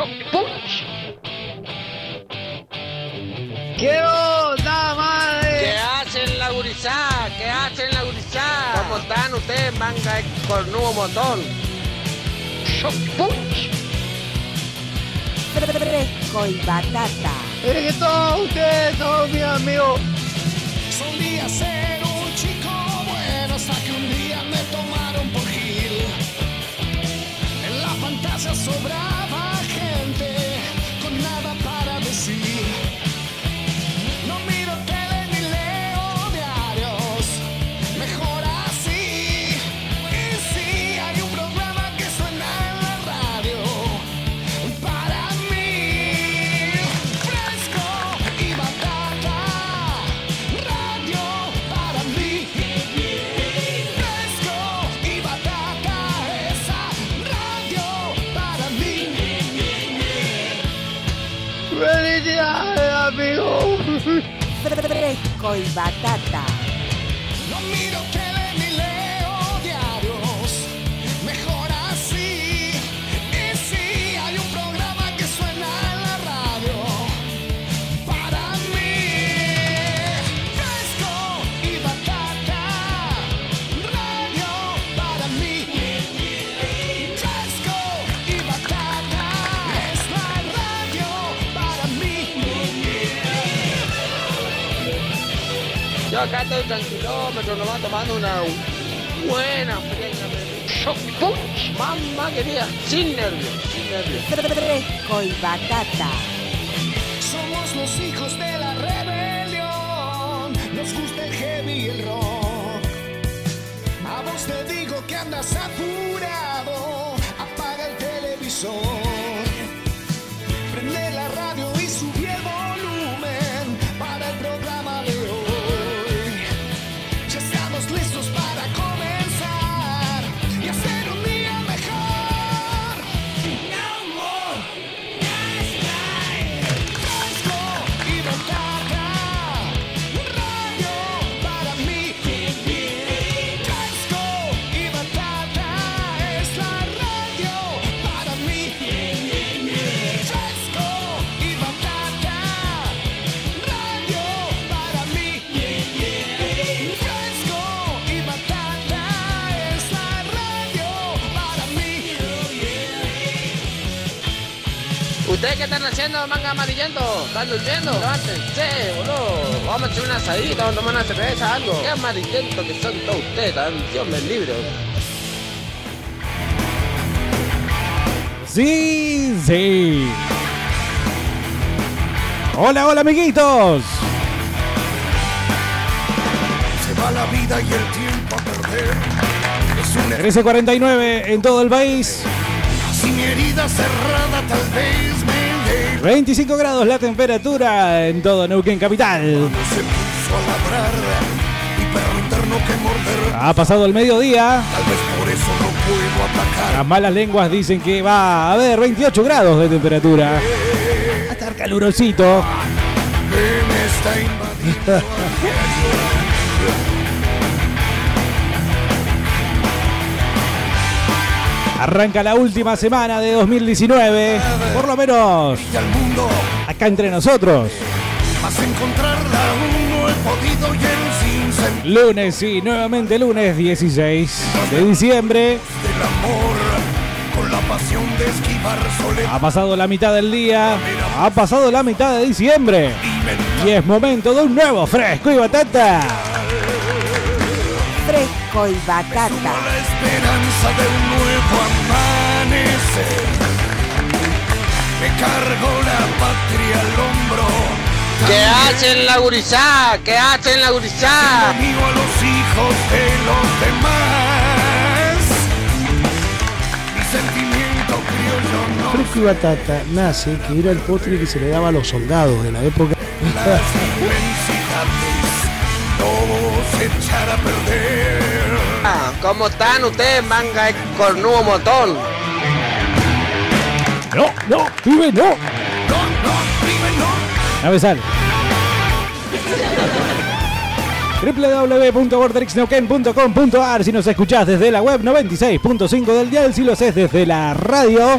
Punch. ¿Qué onda, madre? ¿Qué hacen la gurizada? ¿Qué hacen la gurizada? ¿Cómo están ustedes, manga de cornudo botón? Punch. Fresco y batata. Es que todos ustedes son mis amigos. Solía ser un chico bueno hasta que un día me tomaron por Gil. En la fantasía sobraba Fresco y batata. Yo acá estoy tranquilómetro, nomás tomando una buena. Punch. Mamá querida, sin nervios, sin nervios. Fresco y batata. Somos los hijos de la rebelión. Nos gusta el heavy y el rock. A vos te digo que andas apurado. Apaga el televisor. Haciendo, manga amarillento? ¿Están durmiendo? Levántense, boludo. Vamos a echar una asadita, vamos a tomar una cerveza, algo. Qué amarillento que son todos ustedes, tan Dios me libre. Sí, sí. Hola, hola, amiguitos. Se va la vida y el tiempo a perder. Es un 1349 en todo el país. Si mi herida cerrada tal vez. 25 grados la temperatura en todo Neuquén Capital. Ha pasado el mediodía. Las malas lenguas dicen que va a haber 28 grados de temperatura. Va a estar calurosito. Arranca la última semana de 2019. Por lo menos Y al mundo acá entre nosotros. Lunes y nuevamente lunes 16 de diciembre. Ha pasado la mitad del día. Ha pasado la mitad de diciembre. y es momento de un nuevo fresco y batata. Fresco y batata. Amanecer. Me cargo la patria al hombro. ¿Qué hacen la gurizada? ¿Qué hacen la gurizada? amigo a los hijos de los demás. Mi sentimiento criollo no Fresco y Batata nace que era el postre que se le daba a los soldados de la época. las inmensidades no se echar a perder. Ah, ¿Cómo están ustedes, manga de cornudo botón? No, no, pibe, no. No, no, pibe, no. A besar. Si nos escuchás desde la web 96.5 del dial, si lo haces desde la radio.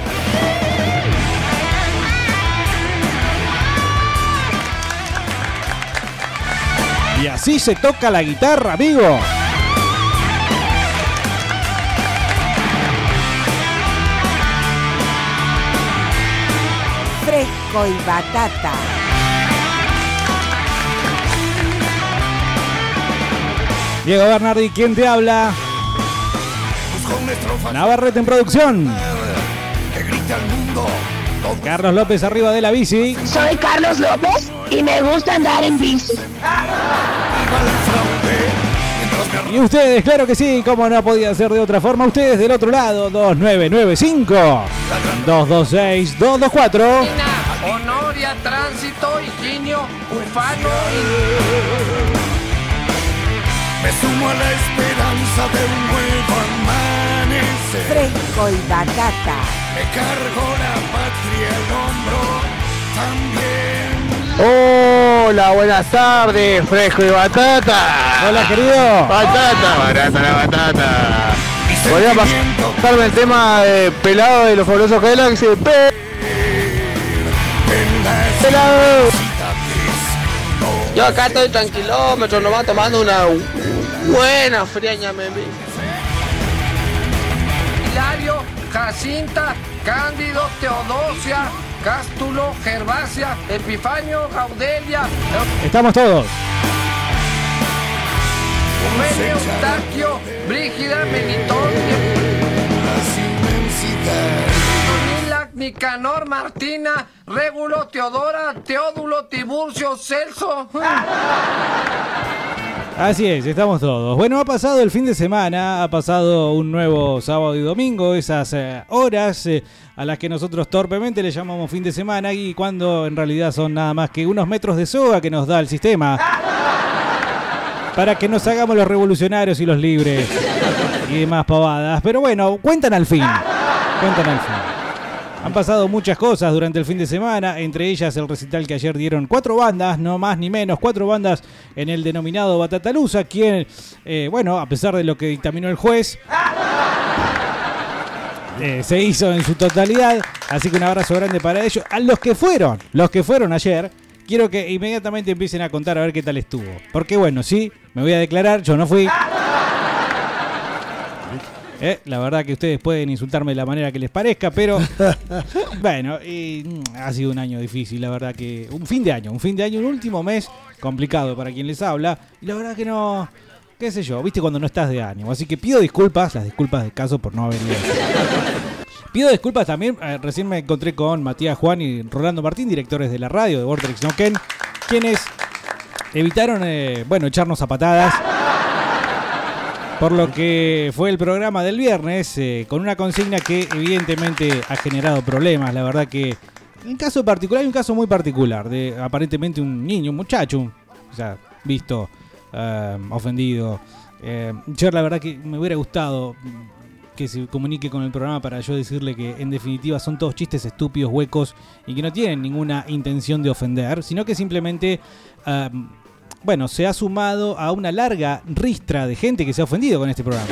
Y así se toca la guitarra, amigo. Fresco y batata. Diego Bernardi, ¿quién te habla? Navarrete en producción. Que grita al mundo. Carlos López arriba de la bici. Soy Carlos López y me gusta andar en bici. Y ustedes, claro que sí, como no podía ser de otra forma, ustedes del otro lado, 2995 226 224. Honoria, Tránsito, Higinio, Ufano Me sumo a la esperanza de un nuevo amanecer. Fresco y batata. Me cargo la patria al hombro también. Hola, buenas tardes, fresco y batata. Hola, querido. Batata, barata la batata. Podría pasarme el tema de pelado de los fabulosos Galaxy. Pelado. Yo acá estoy tranquilómetro, nomás tomando una buena friaña, me vi. Hilario, Jacinta, Cándido, Teodosia, Cástulo, Gervasia, Epifanio, Gaudelia, Estamos todos. Eustaquio, Brígida, Melitón, Las inmensidades. Nicanor, Martina, Régulo, Teodora, Teódulo, Tiburcio, Celso. Así es, estamos todos. Bueno, ha pasado el fin de semana, ha pasado un nuevo sábado y domingo, esas eh, horas eh, a las que nosotros torpemente le llamamos fin de semana y cuando en realidad son nada más que unos metros de soga que nos da el sistema. Para que nos hagamos los revolucionarios y los libres y demás pavadas. Pero bueno, cuentan al fin. Cuentan al fin. Han pasado muchas cosas durante el fin de semana, entre ellas el recital que ayer dieron cuatro bandas, no más ni menos, cuatro bandas en el denominado Batatalusa, quien, eh, bueno, a pesar de lo que dictaminó el juez, eh, se hizo en su totalidad, así que un abrazo grande para ellos. A los que fueron, los que fueron ayer, quiero que inmediatamente empiecen a contar a ver qué tal estuvo. Porque bueno, sí, me voy a declarar, yo no fui. Eh, la verdad que ustedes pueden insultarme de la manera que les parezca, pero bueno, y, mm, ha sido un año difícil, la verdad que un fin de año, un fin de año, un último mes complicado para quien les habla, y la verdad que no, qué sé yo, viste cuando no estás de ánimo, así que pido disculpas, las disculpas de caso por no haber ido. Pido disculpas también, eh, recién me encontré con Matías Juan y Rolando Martín, directores de la radio de Vortex Noken, quienes evitaron, eh, bueno, echarnos a patadas. Por lo que fue el programa del viernes, eh, con una consigna que evidentemente ha generado problemas. La verdad que, en caso particular, hay un caso muy particular de aparentemente un niño, un muchacho, o sea, visto, eh, ofendido. Eh, yo la verdad que me hubiera gustado que se comunique con el programa para yo decirle que en definitiva son todos chistes estúpidos, huecos y que no tienen ninguna intención de ofender, sino que simplemente, eh, bueno, se ha sumado a una larga ristra de gente que se ha ofendido con este programa.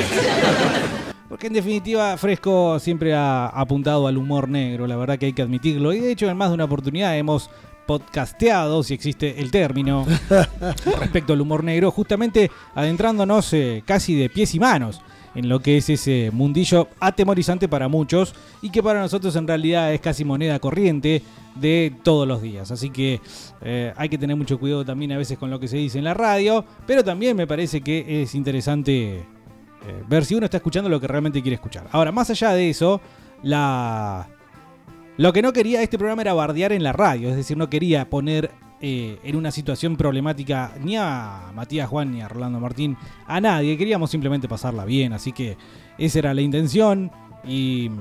Porque en definitiva Fresco siempre ha apuntado al humor negro, la verdad que hay que admitirlo. Y de hecho en más de una oportunidad hemos podcasteado, si existe el término, respecto al humor negro, justamente adentrándonos eh, casi de pies y manos en lo que es ese mundillo atemorizante para muchos y que para nosotros en realidad es casi moneda corriente de todos los días. Así que eh, hay que tener mucho cuidado también a veces con lo que se dice en la radio, pero también me parece que es interesante eh, ver si uno está escuchando lo que realmente quiere escuchar. Ahora, más allá de eso. Lo que no quería este programa era bardear en la radio, es decir, no quería poner eh, en una situación problemática ni a Matías Juan ni a Rolando Martín, a nadie. Queríamos simplemente pasarla bien, así que esa era la intención y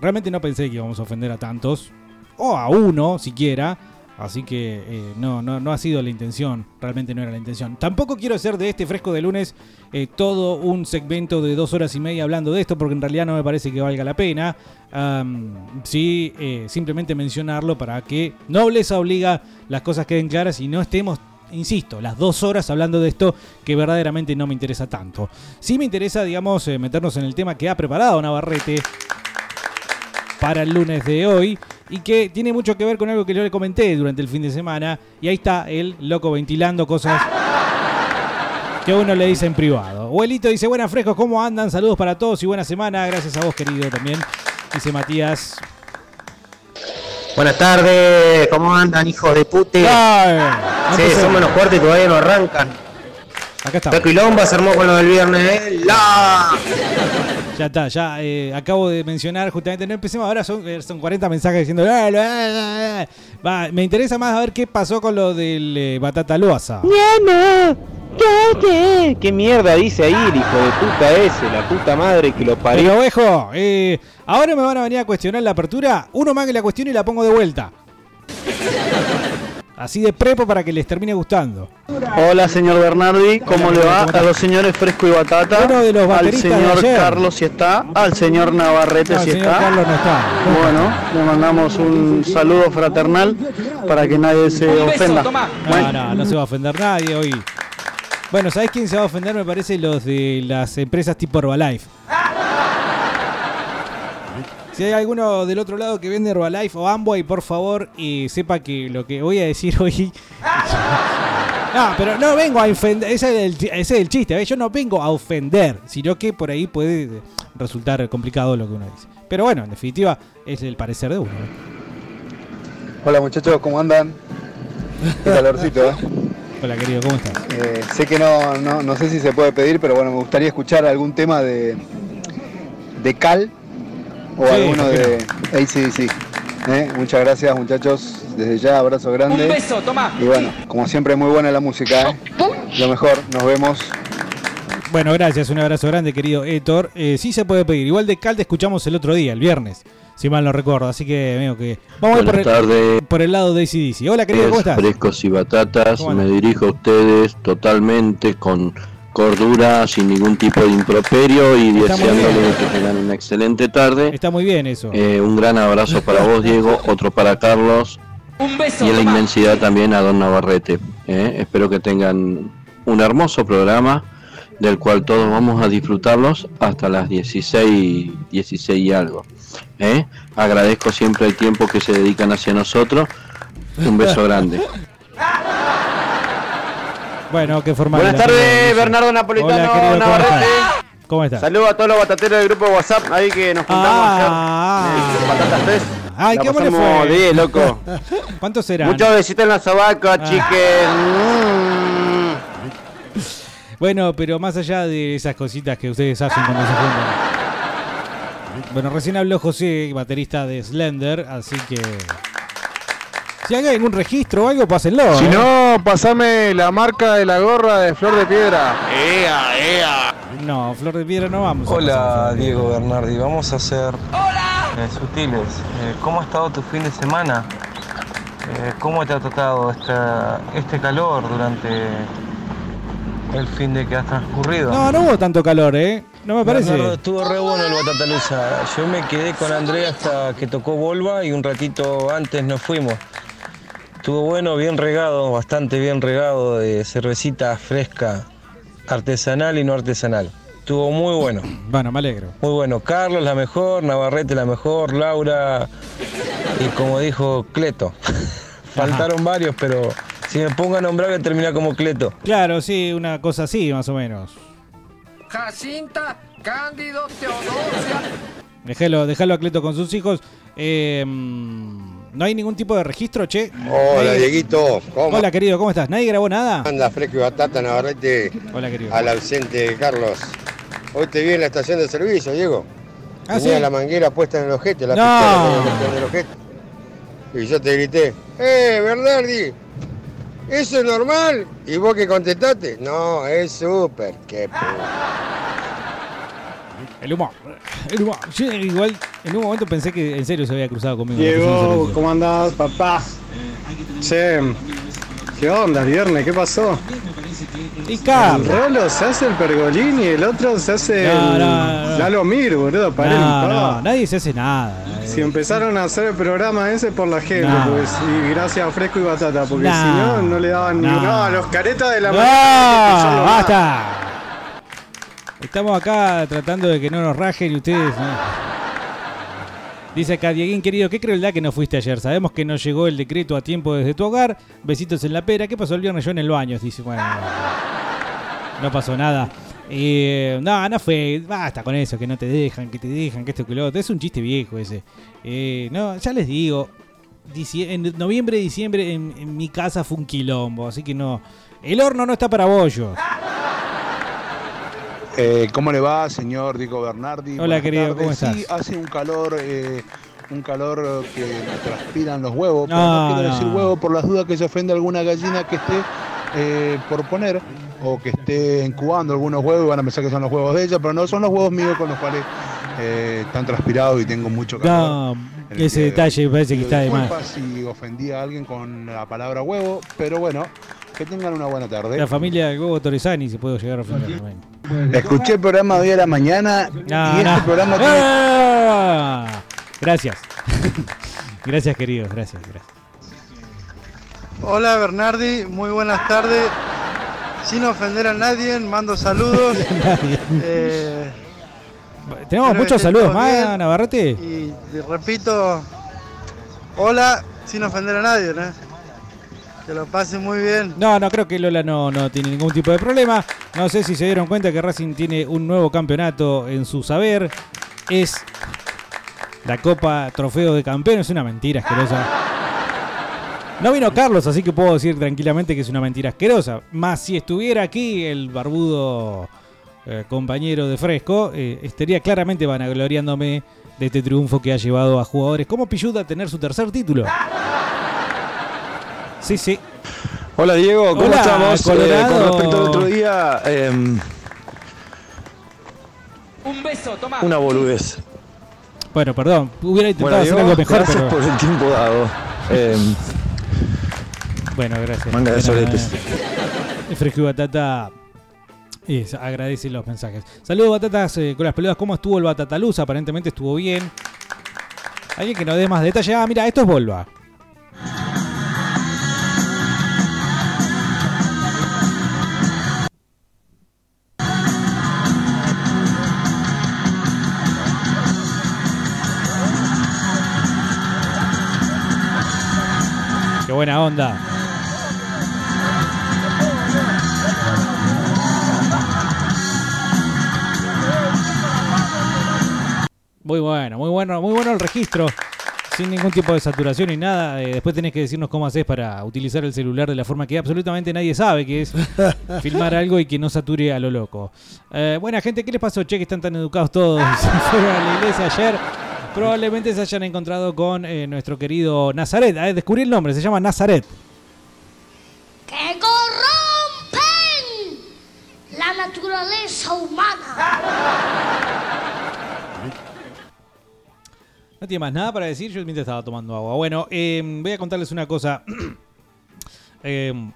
realmente no pensé que íbamos a ofender a tantos, o a uno siquiera. Así que eh, no, no, no ha sido la intención, realmente no era la intención. Tampoco quiero hacer de este fresco de lunes eh, todo un segmento de dos horas y media hablando de esto, porque en realidad no me parece que valga la pena. Sí, eh, simplemente mencionarlo para que nobleza obliga las cosas queden claras y no estemos, insisto, las dos horas hablando de esto que verdaderamente no me interesa tanto. Sí me interesa, digamos, meternos en el tema que ha preparado Navarrete para el lunes de hoy y que tiene mucho que ver con algo que yo le comenté durante el fin de semana y ahí está el loco ventilando cosas que uno le dice en privado. Abuelito dice, buenas frescos, ¿cómo andan? Saludos para todos y buena semana. Gracias a vos, querido, también. Dice Matías. Buenas tardes, ¿cómo andan, hijos de pute? Ay, Sí, son menos fuertes y todavía no arrancan. Acá está. Taco y Lomba se armó con lo del viernes, ¿eh? ¡La! Ya está, ya eh, acabo de mencionar justamente, no empecemos ahora, son, eh, son 40 mensajes diciendo... "Ah, la, la, la". Va, me interesa más a ver qué pasó con lo del eh, Batata Loaza. ¿Qué mierda dice ahí el hijo de puta ese? La puta madre que lo parió. Pero ojo, eh, ahora me van a venir a cuestionar la apertura, uno más que la cuestione y la pongo de vuelta. Así de prepo para que les termine gustando. Hola, señor Bernardi, ¿cómo Hola, le va? A los señores Fresco y Batata, Uno de los al de señor. Carlos si está, al señor Navarrete No, si señor está. Carlos no está. Bueno, le mandamos un saludo fraternal para que nadie se ofenda. No, no, no se va a ofender nadie hoy. Bueno, ¿sabés quién se va a ofender? Me parece los de las empresas tipo Herbalife. Si hay alguno del otro lado que vende Herbalife o Amway, por favor, y sepa que lo que voy a decir hoy. No, pero no vengo a ofender. Ese es el, ese es el chiste. ¿ves? Yo no vengo a ofender, sino que por ahí puede resultar complicado lo que uno dice. Pero bueno, en definitiva, es el parecer de uno. ¿eh? Hola muchachos, ¿cómo andan? Qué calorcito, ¿eh? Hola, querido, ¿cómo estás? Eh, sé que no, no, no sé si se puede pedir, pero bueno, me gustaría escuchar algún tema de, de Cal o Sí, alguno ¿por qué de ACDC. ¿eh? Muchas gracias muchachos, desde ya abrazo grande. Un beso, toma. Y bueno, como siempre muy buena la música, ¿eh? Lo mejor, nos vemos. Bueno, gracias, un abrazo grande, querido Héctor. Eh, sí se puede pedir. Igual de Calde escuchamos el otro día, el viernes, si mal no recuerdo. Así que veo que. Vamos a ir por Buenas el, tardes. por el lado de ACDC. Hola, querido, ¿cómo estás? Frescos y batatas, ¿Cómo me dirijo a ustedes totalmente con cordura, sin ningún tipo de improperio y bien. que tengan una excelente tarde. Está muy bien eso. Eh, un gran abrazo para vos, Diego, otro para Carlos Un beso, y en la inmensidad también a Don Navarrete. eh. Espero que tengan un hermoso programa del cual todos vamos a disfrutarlos hasta las 16, 16 y algo. eh. Agradezco siempre el tiempo que se dedican hacia nosotros. Un beso grande. Bueno, qué formal. Buenas tardes, Bernardo Napolitano, Hola, ¿cómo Navarrete. estás? ¿Cómo estás? Saludos a todos los batateros del grupo de WhatsApp ahí que nos juntamos Ah. ayer. en Batatas Fest. Ay, de 10, loco. ¿Cuántos serán? Muchos besitos en la sobaca, Ah. chiques. Bueno, pero más allá de esas cositas que ustedes hacen cuando se juntan. Bueno, recién habló José, baterista de Slender, así que. Si hay algún registro o algo, pásenlo. Si ¿eh? no, pasame la marca de la gorra de Flor de Piedra. ¡Ea, ea! No, Flor de Piedra no vamos. Hola. Diego Bernardi, vamos a ser eh, sutiles. Eh, ¿Cómo ha estado tu fin de semana? Eh, ¿Cómo te ha tratado esta, este calor durante el fin de que has transcurrido? No, no hubo tanto calor, ¿eh? No me parece. Bernardo, estuvo re bueno el Batatalusa. Yo me quedé con Andrea hasta que tocó Volva y un ratito antes nos fuimos. Estuvo bueno, bien regado, bastante bien regado de cervecita fresca, artesanal y no artesanal. Estuvo muy bueno. Bueno, me alegro. Muy bueno. Carlos la mejor, Navarrete la mejor, Laura y como dijo Cleto. Faltaron varios, pero si me pongo a nombrar voy a terminar como Cleto. Claro, sí, una cosa así, más o menos. Jacinta, Cándido, Teodosia. Déjalo, déjalo a Cleto con sus hijos. Eh, no hay ningún tipo de registro, che. Hola, Nadie- Dieguito. ¿Cómo Hola, querido, ¿cómo estás? ¿Nadie grabó nada? anda Fresco y Batata Navarrete Hola, querido. al ausente Carlos? Hoy te vi en la estación de servicio, Diego. ¿Ah, Tenía sí? la manguera puesta en el ojete, la No. pistola en el ojete. Y yo te grité, ¡eh, Bernardi! ¿Eso es normal? ¿Y vos que contestaste? No, es súper. Qué p... El humor. El humor. Yo igual en un momento pensé que en serio se había cruzado conmigo. Diego. ¿cómo andás, papá? Che, ¿qué onda, viernes? ¿Qué pasó? Y El Carlos. Rolo se hace el pergolín y el otro se hace No, el no, no. Lalo Mir, boludo, paren No, no, nadie se hace nada. eh. Si empezaron a hacer el programa ese por la gente, No. pues, y gracias a Fresco y Batata, porque si no, no le daban ni. No. Los caretas de la ¡No! mañana hay que escucharlo más. ¡Basta! Estamos acá tratando de que no nos rajen y ustedes. ¿no? Dice acá, Dieguín querido, qué crueldad que no fuiste ayer. Sabemos que no llegó el decreto a tiempo desde tu hogar. Besitos en la pera. ¿Qué pasó el viernes yo en el baño? Dice, bueno. no pasó nada. Eh, no, no fue. Basta con eso, que no te dejan, que te dejan, que esto que lo otro. Es un chiste viejo ese. Eh, no, ya les digo. En noviembre, diciembre, en, en mi casa fue un quilombo. Así que no. El horno no está para bollos. Eh, ¿Cómo le va, señor Diego Bernardi? Hola, Buenas querido, ¿cómo Sí, estás? hace un calor, eh, un calor que me transpiran los huevos. pero No, no quiero no. decir huevo por las dudas que se ofende alguna gallina que esté eh, por poner o que esté incubando algunos huevos y van a pensar que son los huevos de ella, pero no son los huevos míos con los cuales eh, están transpirados y tengo mucho calor. No, ese de detalle hoy. parece que está de más. si ofendí a alguien con la palabra huevo, pero bueno, que tengan una buena tarde. La familia de Gogo Torresani se puede llegar a ofender. Bueno. Escuché el programa de hoy a la mañana No, y este programa tiene ¡Ah! Gracias. gracias, queridos. Gracias, gracias. Hola Bernardi, muy buenas tardes. Sin ofender a nadie, mando saludos. Eh, Tenemos muchos saludos más. Navarrete. Y, y repito, hola, sin ofender a nadie, ¿no? Que lo pasen muy bien. No, no, creo que Lola no, no tiene ningún tipo de problema. No sé si se dieron cuenta que Racing tiene un nuevo campeonato en su saber. Es la Copa Trofeo de Campeón. Es una mentira asquerosa. No vino Carlos, así que puedo decir tranquilamente que es una mentira asquerosa. Más si estuviera aquí el barbudo eh, compañero de Fresco, eh, estaría claramente vanagloriándome de este triunfo que ha llevado a jugadores como Pilluda a tener su tercer título. Sí, sí. Hola Diego, ¿cómo Hola, estamos? Eh, con respecto al otro día, em, Un beso, toma. una boludez. Bueno, perdón, hubiera intentado Bueno, hacer algo mejor, gracias pero... por el tiempo dado. Em, Bueno, gracias. Manga de soletes. eh, Fresco y Batata eh, agradece los mensajes. Saludos, Batatas, eh, con las pelotas. ¿Cómo estuvo el Batataluz? Aparentemente estuvo bien. Alguien que nos dé más detalle. Ah, mira, esto es Volva. Qué buena onda. Muy bueno, muy bueno, muy bueno el registro. Sin ningún tipo de saturación ni nada. Eh, después tenés que decirnos cómo haces para utilizar el celular de la forma que absolutamente nadie sabe, que es filmar algo y que no sature a lo loco. Eh, buena gente, ¿qué les pasó? Che, que están tan educados todos. Fueron a la iglesia ayer. Probablemente se hayan encontrado con eh, nuestro querido Nazaret. Descubrí el nombre, se llama Nazaret. que corrompen la naturaleza humana. No tiene más nada para decir, yo mientras estaba tomando agua. Bueno, eh, voy a contarles una cosa. Eh,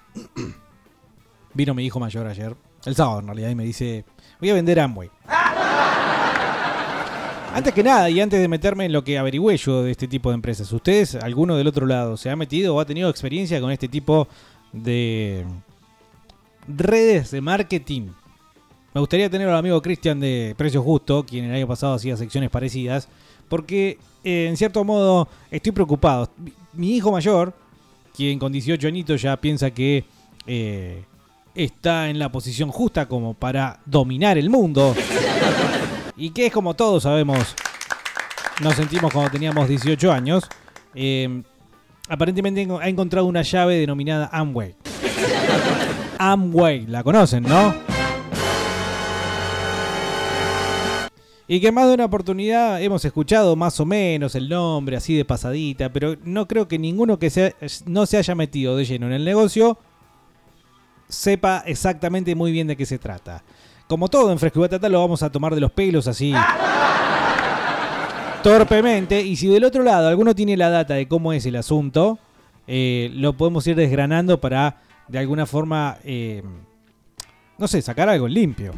vino mi hijo mayor ayer, el sábado en realidad, y me dice, voy a vender Amway. Antes que nada, y antes de meterme en lo que averigüé yo de este tipo de empresas, ¿ustedes, alguno del otro lado, se ha metido o ha tenido experiencia con este tipo de redes de marketing? Me gustaría tener al amigo Cristian de Precio Justo, quien el año pasado hacía secciones parecidas, porque eh, en cierto modo estoy preocupado. Mi hijo mayor, quien con 18 añitos ya piensa que eh, está en la posición justa como para dominar el mundo, y que es como todos sabemos, nos sentimos cuando teníamos 18 años, eh, aparentemente ha encontrado una llave denominada Amway. Amway, la conocen, ¿no? Y que más de una oportunidad hemos escuchado más o menos el nombre así de pasadita, pero no creo que ninguno que se, no se haya metido de lleno en el negocio sepa exactamente muy bien de qué se trata. Como todo en Fresco y Batata lo vamos a tomar de los pelos así torpemente. Y si del otro lado alguno tiene la data de cómo es el asunto, eh, lo podemos ir desgranando para de alguna forma, eh, no sé, sacar algo limpio.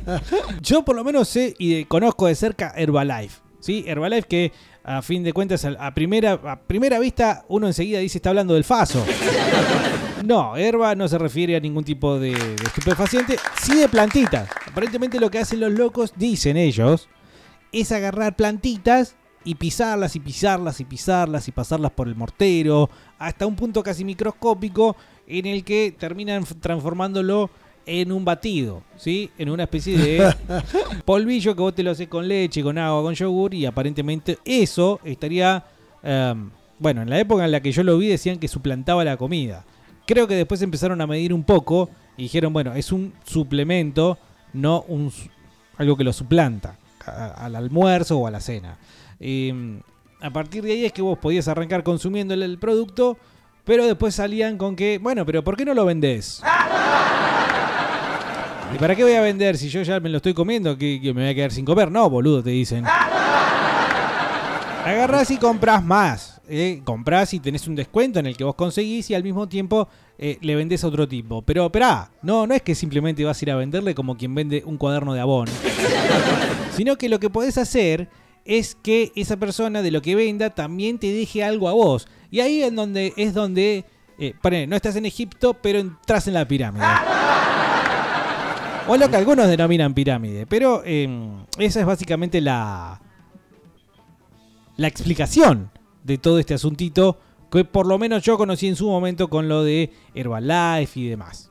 Yo por lo menos sé y conozco de cerca Herbalife. ¿sí? Herbalife que a fin de cuentas a, a primera, a primera vista uno enseguida dice está hablando del faso. No, herba no se refiere a ningún tipo de, de estupefaciente, sí de plantitas. Aparentemente lo que hacen los locos, dicen ellos, es agarrar plantitas y pisarlas y pisarlas y pisarlas y pasarlas por el mortero hasta un punto casi microscópico en el que terminan transformándolo en un batido, ¿sí? En una especie de polvillo que vos te lo haces con leche, con agua, con yogur y aparentemente eso estaría... em, bueno, en la época en la que yo lo vi decían que suplantaba la comida. Creo que después empezaron a medir un poco y dijeron, bueno, es un suplemento, no un, algo que lo suplanta al almuerzo o a la cena. Em, a partir de ahí es que vos podías arrancar consumiendo el, el producto, pero después salían con que, bueno, pero ¿por qué no lo vendés? ¿Y para qué voy a vender si yo ya me lo estoy comiendo? ¿Que, que me voy a quedar sin comer? No, boludo, te dicen. Agarrás y compras más. ¿Eh? Comprás y tenés un descuento en el que vos conseguís y al mismo tiempo eh, le vendés a otro tipo. Pero esperá, no, no es que simplemente vas a ir a venderle como quien vende un cuaderno de abón. sino que lo que podés hacer es que esa persona de lo que venda también te deje algo a vos. Y ahí es donde, es donde eh, ponele, no estás en Egipto, pero entras en la pirámide. O lo que algunos denominan pirámide. Pero eh, esa es básicamente la, la explicación de todo este asuntito que por lo menos yo conocí en su momento con lo de Herbalife y demás.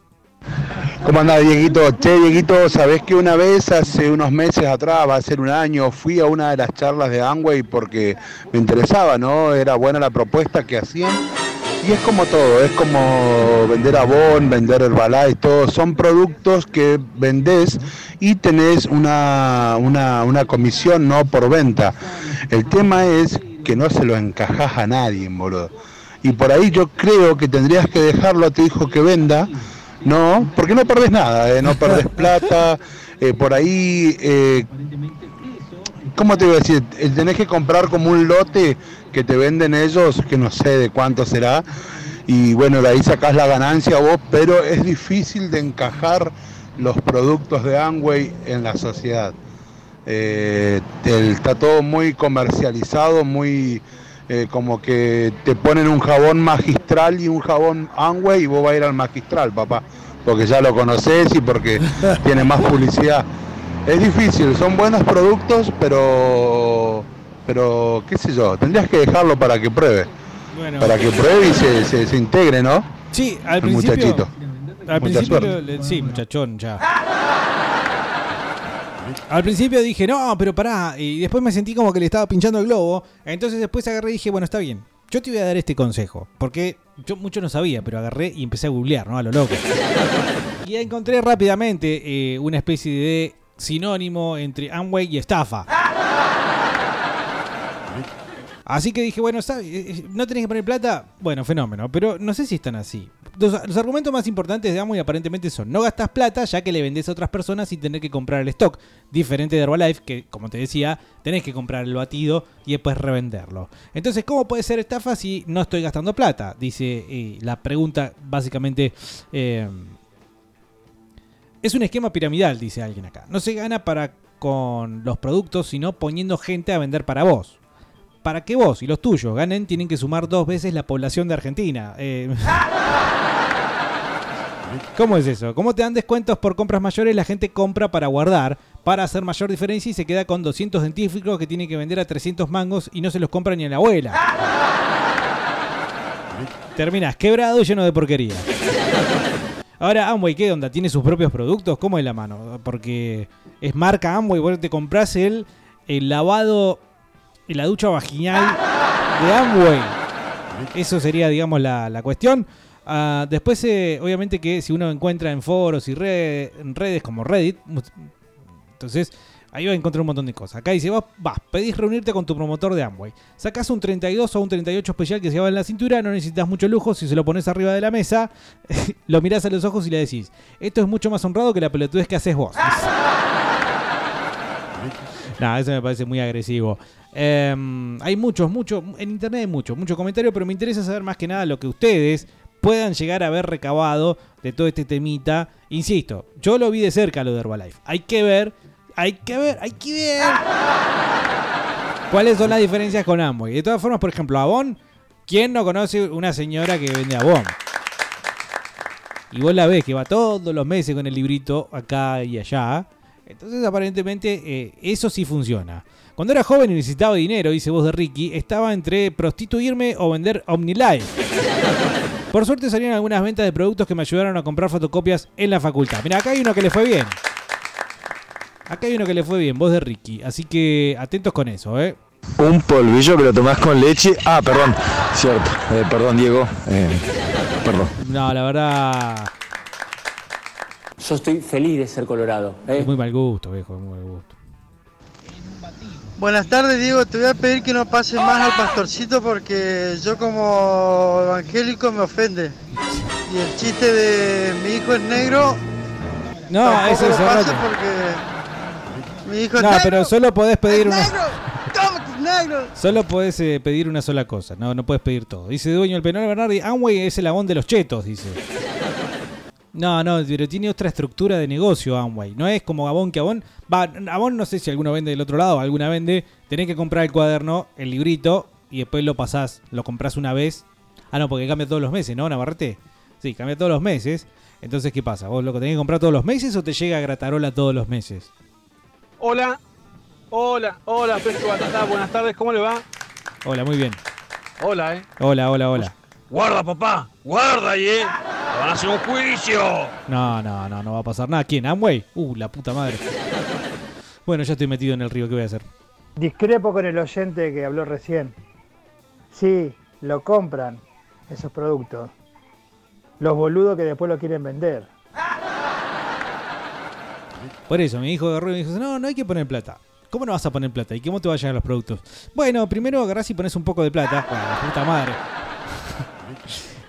¿Cómo andás, Dieguito? Che, Dieguito, sabés que una vez, hace unos meses atrás, va a ser un año, fui a una de las charlas de Amway porque me interesaba, ¿no? Era buena la propuesta que hacían. Y es como todo, es como vender Avon, vender Herbalife, todo. Son productos que vendés y tenés una, una, una comisión, ¿no? Por venta. El tema es que no se lo encajás a nadie, boludo. Y por ahí yo creo que tendrías que dejarlo a tu hijo que venda, ¿no? Porque no perdés nada, ¿eh? no perdés plata. eh, por ahí, eh, ¿cómo te iba a decir? Eh, Tenés que comprar como un lote que te venden ellos, que no sé de cuánto será. Y bueno, de ahí sacás la ganancia vos, pero es difícil de encajar los productos de Amway en la sociedad. Eh, el- está todo muy comercializado, muy eh, como que te ponen un jabón magistral y un jabón Amway y vos vas a ir al magistral, papá, porque ya lo conoces y porque tiene más publicidad. Es difícil, son buenos productos, pero, pero qué sé yo, tendrías que dejarlo para que pruebe, Bueno. para que pruebe y se, se- se integre, ¿no? Sí, al El principio. muchachito. Al Mucha principio, le- sí, muchachón, ya. Al principio dije, no, pero pará. Y después me sentí como que le estaba pinchando el globo. Entonces después agarré y dije, bueno, está bien. Yo te voy a dar este consejo. Porque yo mucho no sabía, pero agarré y empecé a googlear, ¿no? A lo loco. Y encontré rápidamente eh, una especie de sinónimo entre Amway y estafa. Así que dije, bueno. Eh, eh, ¿no tenés que poner plata? Bueno, fenómeno, pero no sé si están así. Los, argumentos más importantes de Amway aparentemente son, no gastas plata ya que le vendés a otras personas sin tener que comprar el stock. Diferente de Herbalife, que como te decía, tenés que comprar el batido y después revenderlo. Entonces, ¿cómo puede ser estafa si no estoy gastando plata? Dice la pregunta básicamente... eh, es un esquema piramidal, dice alguien acá. No se gana para con los productos, sino poniendo gente a vender para vos. Para que vos y los tuyos ganen, tienen que sumar dos veces la población de Argentina. Eh, ¿Cómo es eso? ¿Cómo te dan descuentos por compras mayores? La gente compra para guardar, para hacer mayor diferencia y se queda con 200 dentífricos que tienen que vender a 300 mangos y no se los compra ni a la abuela. Terminás quebrado y lleno de porquería. Ahora, Amway, ¿qué onda? ¿Tiene sus propios productos? ¿Cómo es la mano? Porque es marca Amway, vos te compras el, el lavado, la ducha vaginal de Amway. Eso sería, digamos, la, la cuestión. Ah, después, eh, obviamente que si uno encuentra en foros y red- redes como Reddit, entonces ahí va a encontrar un montón de cosas. Acá dice, vos vas, pedís reunirte con tu promotor de Amway. Sacás un 32 o un 38 especial que se va en la cintura, no necesitas mucho lujo, si se lo pones arriba de la mesa, lo mirás a los ojos y le decís, esto es mucho más honrado que la pelotudez que haces vos. No, eso me parece muy agresivo. Eh, hay muchos, muchos, en internet hay muchos, muchos comentarios, pero me interesa saber más que nada lo que ustedes puedan llegar a haber recabado de todo este temita. Insisto, yo lo vi de cerca lo de Herbalife. Hay que ver, hay que ver, hay que ver cuáles son las diferencias con Amway. De todas formas, por ejemplo, Avon, ¿quién no conoce una señora que vende Avon? Y vos la ves que va todos los meses con el librito acá y allá. Entonces, aparentemente, eh, eso sí funciona. Cuando era joven y necesitaba dinero, dice voz de Ricky, estaba entre prostituirme o vender OmniLife. Por suerte salieron algunas ventas de productos que me ayudaron a comprar fotocopias en la facultad. Mira, acá hay uno que le fue bien. Acá hay uno que le fue bien, voz de Ricky. Así que atentos con eso, ¿eh? Un polvillo que lo tomás con leche. Ah, perdón. Cierto. Eh, perdón, Diego. Eh, perdón. No, la verdad. Yo estoy feliz de ser colorado. ¿eh? Es muy mal gusto, viejo, muy mal gusto. Buenas tardes, Diego. Te voy a pedir que no pases más al pastorcito porque yo como evangélico me ofende. Y el chiste de mi hijo es negro. No, lo es porque mi hijo es No, negro. pero solo podés pedir una. ¡Toma, tus negros! Solo podés eh, pedir una sola cosa, no, no puedes pedir todo. Dice dueño del penal Bernardi, Amway es el abón de los chetos, dice. No, no, pero tiene otra estructura de negocio Amway. No es como Gabón que Avon. Va, Avon no sé si alguno vende del otro lado, alguna vende. Tenés que comprar el cuaderno, el librito, y después lo pasás, lo compras una vez. Ah, no, porque cambia todos los meses, ¿no, Navarrete? Sí, cambia todos los meses. Entonces, ¿qué pasa? ¿Vos lo tenés que comprar todos los meses o te llega a Gratarola todos los meses? Hola, hola, hola, Presto Batata, buenas tardes, ¿cómo le va? Hola, muy bien. Hola, eh. Hola, hola, hola. Guarda, papá, guarda ahí, eh. Te van a hacer un juicio. No, no, no, no va a pasar nada. ¿Quién? ¿Amway? Uh, la puta madre. Bueno, ya estoy metido en el río, ¿qué voy a hacer? Discrepo con el oyente que habló recién. Sí, lo compran esos productos. Los boludos que después lo quieren vender. Por eso, mi hijo agarró y me dijo, no, no hay que poner plata. ¿Cómo no vas a poner plata? ¿Y cómo te van a llegar los productos? Bueno, primero agarrás y pones un poco de plata. Bueno, la puta madre.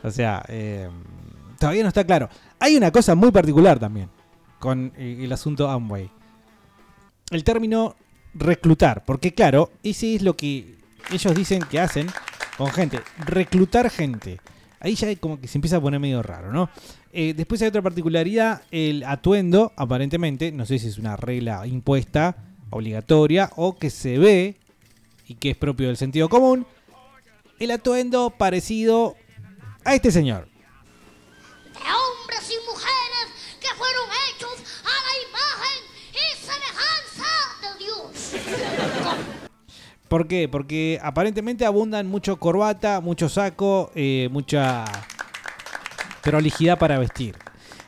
O sea, eh, todavía no está claro. Hay una cosa muy particular también con eh, el asunto Amway. El término reclutar. Porque claro, ese es lo que ellos dicen que hacen con gente. Reclutar gente. Ahí ya como que se empieza a poner medio raro, ¿no? Eh, después hay otra particularidad, el atuendo, aparentemente, no sé si es una regla impuesta, obligatoria, o que se ve, y que es propio del sentido común, el atuendo parecido a este señor. de hombres y mujeres que fueron hechos a la imagen y semejanza de Dios. ¿Por qué? Porque aparentemente abundan mucho corbata, mucho saco, eh, mucha prolijidad para vestir.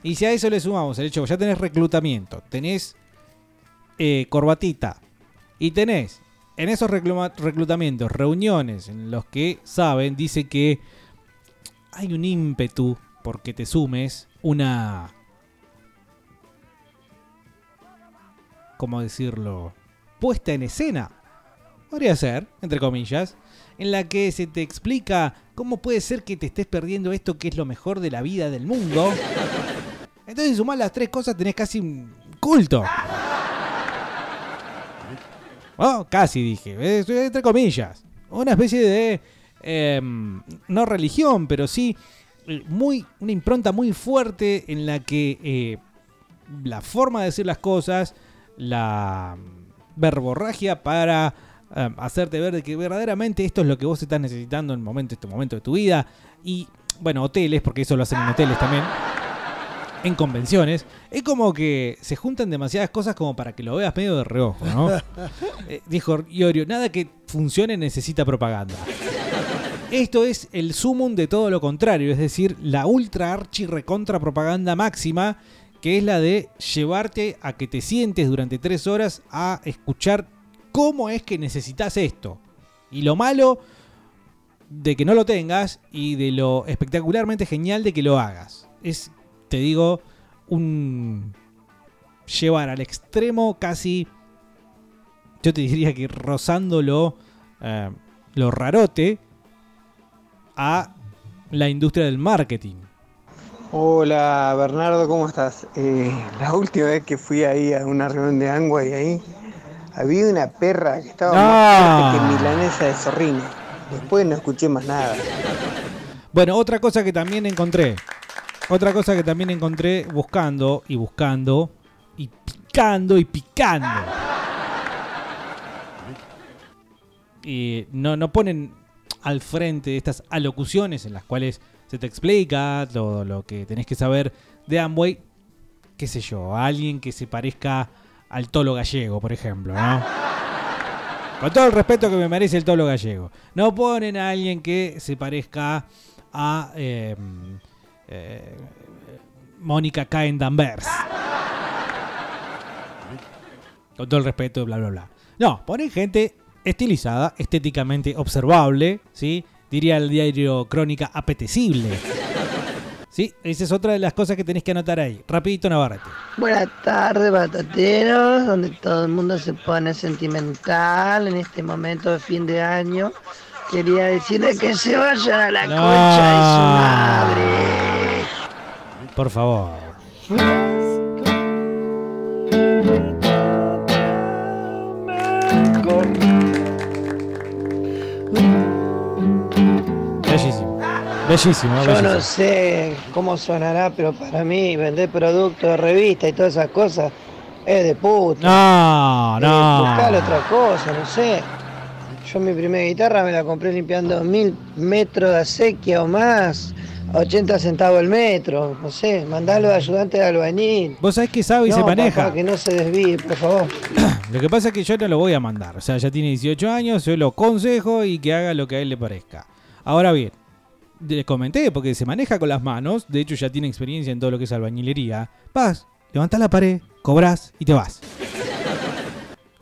Y si a eso le sumamos el hecho que ya tenés reclutamiento, tenés eh, corbatita y tenés en esos reclutamientos reuniones en los que saben, dice que hay un ímpetu porque te sumes una... ¿Cómo decirlo? Puesta en escena podría ser, entre comillas, en la que se te explica cómo puede ser que te estés perdiendo esto que es lo mejor de la vida del mundo. Entonces, si sumás las tres cosas, tenés casi un culto. Oh, casi dije, eh, entre comillas. Una especie de. Em, no religión, pero sí. eh, Muy, una impronta muy fuerte en la que eh, la forma de decir las cosas, la verborragia para um, hacerte ver de que verdaderamente esto es lo que vos estás necesitando en el momento, este momento de tu vida. Y bueno, hoteles, porque eso lo hacen en hoteles también. En convenciones. Es como que se juntan demasiadas cosas como para que lo veas medio de reojo, ¿no? Eh, dijo Iorio, nada que funcione necesita propaganda. Esto es el sumum de todo lo contrario, es decir, la ultra archi recontra propaganda máxima, que es la de llevarte a que te sientes durante tres horas a escuchar cómo es que necesitas esto. Y lo malo de que no lo tengas y de lo espectacularmente genial de que lo hagas. Es, te digo, un llevar al extremo casi, yo te diría que rozándolo eh, lo rarote a la industria del marketing. Hola Bernardo, ¿cómo estás? Eh, la última vez que fui ahí a una reunión de Angway ahí, había una perra que estaba más fuerte que milanesa de zorrino. Después no escuché más nada. Bueno, otra cosa que también encontré. Otra cosa que también encontré buscando y buscando y picando y picando. Y no, no ponen al frente de estas alocuciones en las cuales se te explica todo lo que tenés que saber de Amway, qué sé yo, a alguien que se parezca al tolo gallego, por ejemplo, ¿no? Con todo el respeto que me merece el tolo gallego. No ponen a alguien que se parezca a eh, eh, Mónica Caen Danvers. Con todo el respeto, bla, bla, bla. No, ponen gente estilizada, estéticamente observable, ¿sí? Diría el diario Crónica apetecible. Sí, esa es otra de las cosas que tenés que anotar ahí. Rapidito, Navarrete. Buenas tardes, batateros, donde todo el mundo se pone sentimental en este momento de fin de año. Quería decirle que se vayan a la No. concha de su madre. Por favor. Bellísimo. Yo bellísimo. no sé cómo sonará, pero para mí vender productos de revista y todas esas cosas es de puta. No, no. Buscar otra cosa, no sé. Yo mi primera guitarra me la compré limpiando mil metros de acequia o más, a 80 centavos el metro, no sé, mandalo de ayudante de albañil. Vos sabés que sabe y No, se maneja. papá, que no se desvíe, por favor. Lo que pasa es que yo no lo voy a mandar. O sea, ya tiene 18 años, yo lo consejo y que haga lo que a él le parezca. Ahora bien, les comenté porque se maneja con las manos. De hecho, ya tiene experiencia en todo lo que es albañilería. Vas, levantás la pared, cobras y te vas.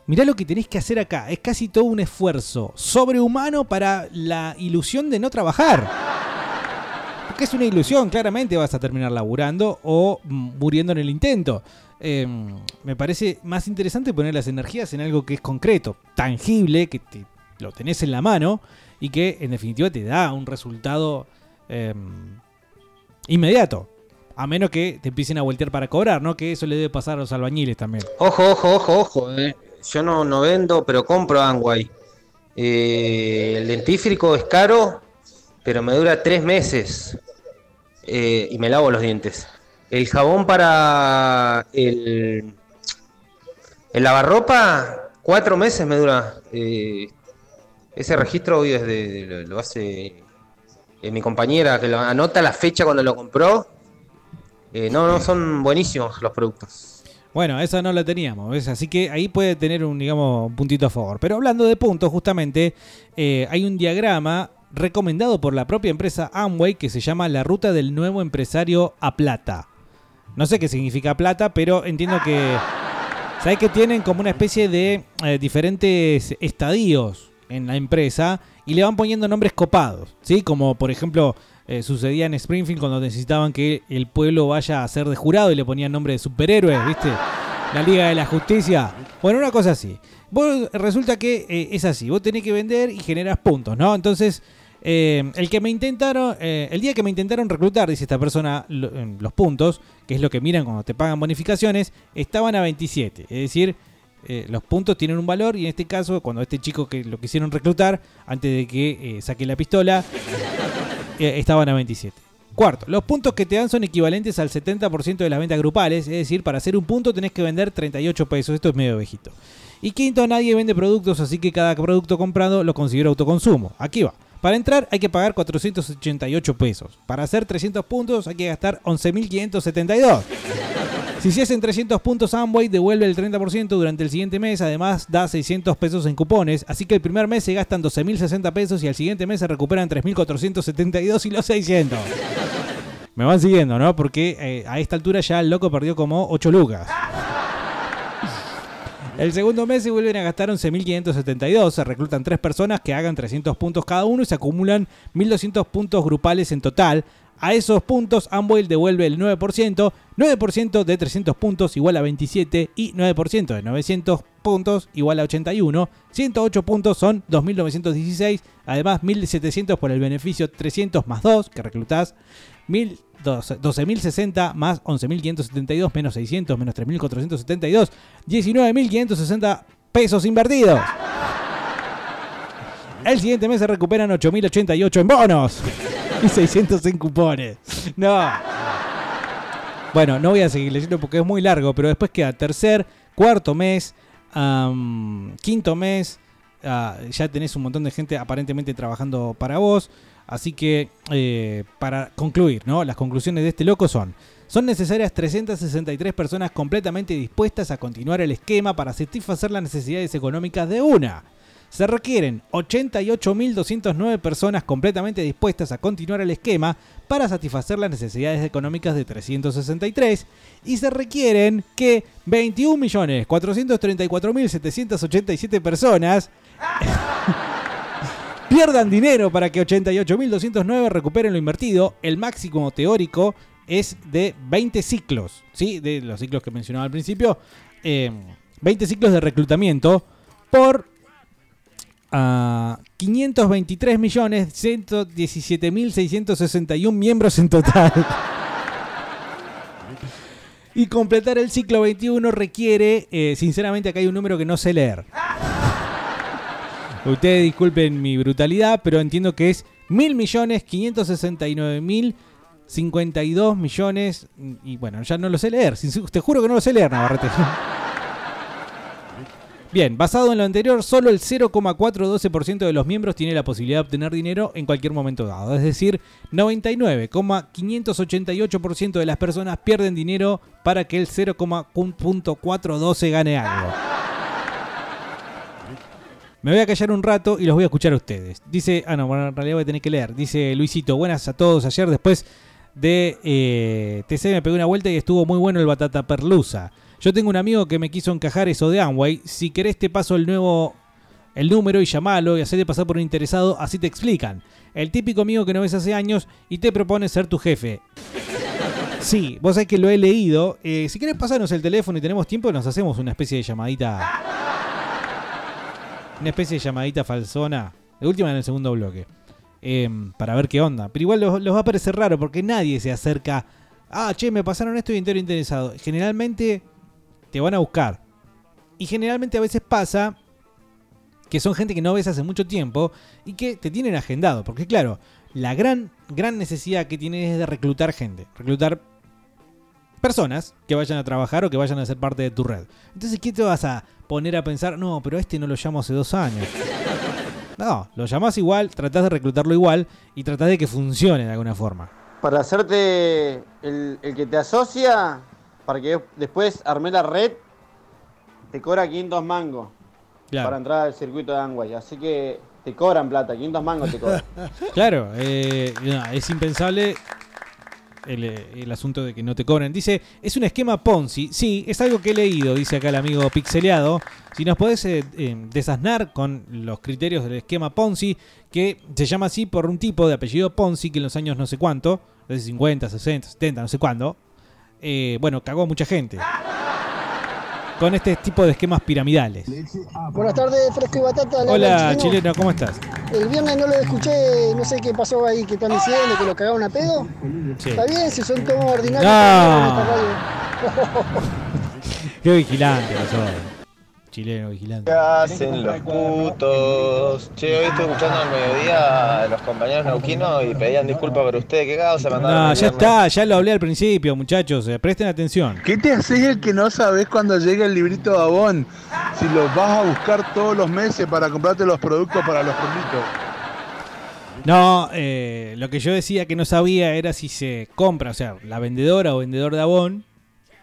Mirá lo que tenés que hacer acá. Es casi todo un esfuerzo sobrehumano para la ilusión de no trabajar. Porque es una ilusión, claramente vas a terminar laburando o mm, muriendo en el intento. Eh, me parece más interesante poner las energías en algo que es concreto, tangible, que te, lo tenés en la mano y que en definitiva te da un resultado eh, inmediato. A menos que te empiecen a voltear para cobrar, ¿no? Que eso le debe pasar a los albañiles también. Ojo, ojo, ojo, ojo. eh. Yo no, no vendo, pero compro Angway. Eh, el dentífrico es caro, pero me dura tres meses. Eh, y me lavo los dientes. El jabón para el, lavarropa, cuatro meses me dura. Ese registro hoy lo, hace eh, mi compañera que lo anota la fecha cuando lo compró. Eh, no, no, son buenísimos los productos. Bueno, esa no la teníamos, así que ahí puede tener un, digamos, un puntito a favor. Pero hablando de puntos, justamente, eh, hay un diagrama recomendado por la propia empresa Amway que se llama la ruta del nuevo empresario a plata. No sé qué significa plata, pero entiendo que... ¿Sabes que tienen como una especie de diferentes estadios en la empresa y le van poniendo nombres copados? ¿Sí? Como por ejemplo eh, sucedía en Springfield cuando necesitaban que el pueblo vaya a ser de jurado y le ponían nombre de superhéroes, ¿viste? La Liga de la Justicia. Bueno, una cosa así. Vos resulta que eh, es así. Vos tenés que vender y generas puntos, ¿no? Entonces, eh, el que me intentaron, el día que me intentaron reclutar, dice esta persona, los puntos, que es lo que miran cuando te pagan bonificaciones, estaban a 27. Es decir, eh, los puntos tienen un valor y en este caso, cuando este chico que lo quisieron reclutar, antes de que eh, saque la pistola, eh, estaban a 27. Cuarto, los puntos que te dan son equivalentes al 70% de las ventas grupales, es decir, para hacer un punto tenés que vender 38 pesos, esto es medio viejito. Y quinto, nadie vende productos, así que cada producto comprado lo considero autoconsumo. Aquí va. Para entrar hay que pagar 488 pesos. Para hacer 300 puntos hay que gastar 11.572. Si se hacen 300 puntos Amway, devuelve el 30% durante el siguiente mes. Además, da 600 pesos en cupones. Así que el primer mes se gastan 12.060 pesos y al siguiente mes se recuperan 3.472 y los 600. Me van siguiendo, ¿no? Porque eh, a esta altura ya el loco perdió como 8 lucas. El segundo mes se vuelven a gastar 11.572. Se reclutan tres personas que hagan 300 puntos cada uno y se acumulan 1.200 puntos grupales en total. A esos puntos, Amway devuelve el 9%. 9% de 300 puntos igual a 27 y 9% de 900 puntos igual a 81. 108 puntos son 2.916. Además, 1.700 por el beneficio 300 más 2 que reclutás. 1.000 12 12.060 más 11.572 menos 600 menos 3.472 19.560 pesos invertidos. El siguiente mes se recuperan 8.088 en bonos y 600 en cupones. No. Bueno, no voy a seguir leyendo porque es muy largo, pero después queda tercer, cuarto mes, quinto mes. ah, ya tenés un montón de gente aparentemente trabajando para vos. Así que, eh, para concluir, ¿no? Las conclusiones de este loco son: son necesarias 363 personas completamente dispuestas a continuar el esquema para satisfacer las necesidades económicas de una. Se requieren 88.209 personas completamente dispuestas a continuar el esquema para satisfacer las necesidades económicas de 363 y se requieren que 21.434.787 personas pierdan dinero para que 88.209 recuperen lo invertido. El máximo teórico es de 20 ciclos, ¿sí? De los ciclos que mencionaba al principio. eh, 20 ciclos de reclutamiento por a 523.117.661 miembros en total. y completar el ciclo 21 requiere, eh, sinceramente acá hay un número que no sé leer. Ustedes disculpen mi brutalidad, pero entiendo que es mil millones 569 mil 52 millones y bueno, ya no lo sé leer. Te juro que no lo sé leer, Navarrete. Bien, basado en lo anterior, solo el 0,412% de los miembros tiene la posibilidad de obtener dinero en cualquier momento dado. Es decir, 99,588% de las personas pierden dinero para que el 0,412 gane algo. Me voy a callar un rato y los voy a escuchar a ustedes. Dice, ah no, bueno, en realidad voy a tener que leer. Dice Luisito, buenas a todos. Ayer después de eh, TC me pegué una vuelta y estuvo muy bueno el Batata Perlusa. Yo tengo un amigo que me quiso encajar eso de Amway. Si querés te paso el nuevo el número y llamalo y hacete pasar por un interesado, así te explican. El típico amigo que no ves hace años y te propone ser tu jefe. Sí, vos sabés que lo he leído. Eh, si querés pasarnos el teléfono y tenemos tiempo, nos hacemos una especie de llamadita. Una especie de llamadita falsona. De última en el segundo bloque. em, para ver qué onda. Pero igual los, va a parecer raro porque nadie se acerca. Ah, che, me pasaron esto y entero interesado. Generalmente te van a buscar. Y generalmente a veces pasa que son gente que no ves hace mucho tiempo y que te tienen agendado. Porque claro, la gran, gran necesidad que tienes es de reclutar gente. Reclutar personas que vayan a trabajar o que vayan a ser parte de tu red. Entonces, ¿qué te vas a poner a pensar? No, pero a este no lo llamo hace dos años. No, lo llamás igual, tratás de reclutarlo igual y tratás de que funcione de alguna forma. Para hacerte el, el que te asocia, para que después arme la red, te cobra 500 mangos Claro. para entrar al circuito de Angway. Así que te cobran plata, 500 mangos te cobran. Claro, eh, no, es impensable el, el asunto de que no te cobren. Dice, es un esquema Ponzi. Sí, es algo que he leído, dice acá el amigo Pixeleado. Si nos podés eh, eh, desasnar con los criterios del esquema Ponzi, que se llama así por un tipo de apellido Ponzi que en los años no sé cuánto, de 50, 60, 70, no sé cuándo, eh, bueno, cagó a mucha gente. Con este tipo de esquemas piramidales. Buenas tardes, Fresco y Batata. Hola, chileno. ¿cómo estás? El viernes no lo escuché, no sé qué pasó ahí, que están diciendo que lo cagaron a pedo. Sí. Está bien, si son todos ordinarios. No. Qué vigilante nosotros. Chileno vigilante. ¿Qué hacen los putos? Che, hoy estoy escuchando al mediodía a los compañeros neuquinos y pedían disculpas por ustedes. ¿Qué causa mandaron? No, ya está, ya lo hablé al principio, muchachos. eh, presten atención. ¿Qué te haces el que no sabes cuando llega el librito de Avon? Si los vas a buscar todos los meses para comprarte los productos para los perritos. No, eh, lo que yo decía que no sabía era si se compra, o sea, la vendedora o vendedor de Avon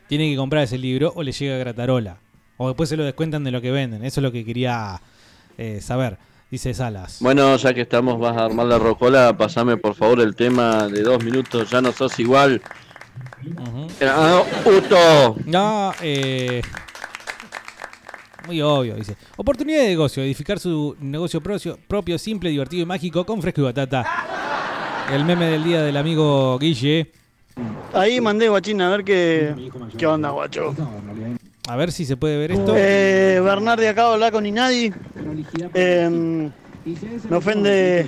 tiene que comprar ese libro o le llega gratarola. O después se lo descuentan de lo que venden. Eso es lo que quería eh, saber. Dice Salas. Bueno, ya que estamos, vas a armar la rocola, pasame por favor el tema de dos minutos, ya no sos igual. Ah, Uto. No, eh. Muy obvio, dice. Oportunidad de negocio, edificar su negocio propio, propio, simple, divertido y mágico con fresco y batata. El meme del día del amigo Guille. Ahí mandé guachín a ver qué, qué onda, guacho. A ver si se puede ver esto. Eh, Bernardi acaba de hablar con Inadi. Eh, me ofende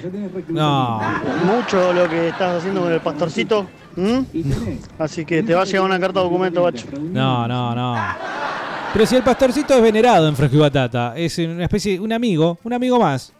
No. mucho lo que estás haciendo con el pastorcito. Así que te va a llegar una carta de documento, guacho. No, no, no. Pero si el pastorcito es venerado en Fresco y Batata, es una especie, un amigo, un amigo más.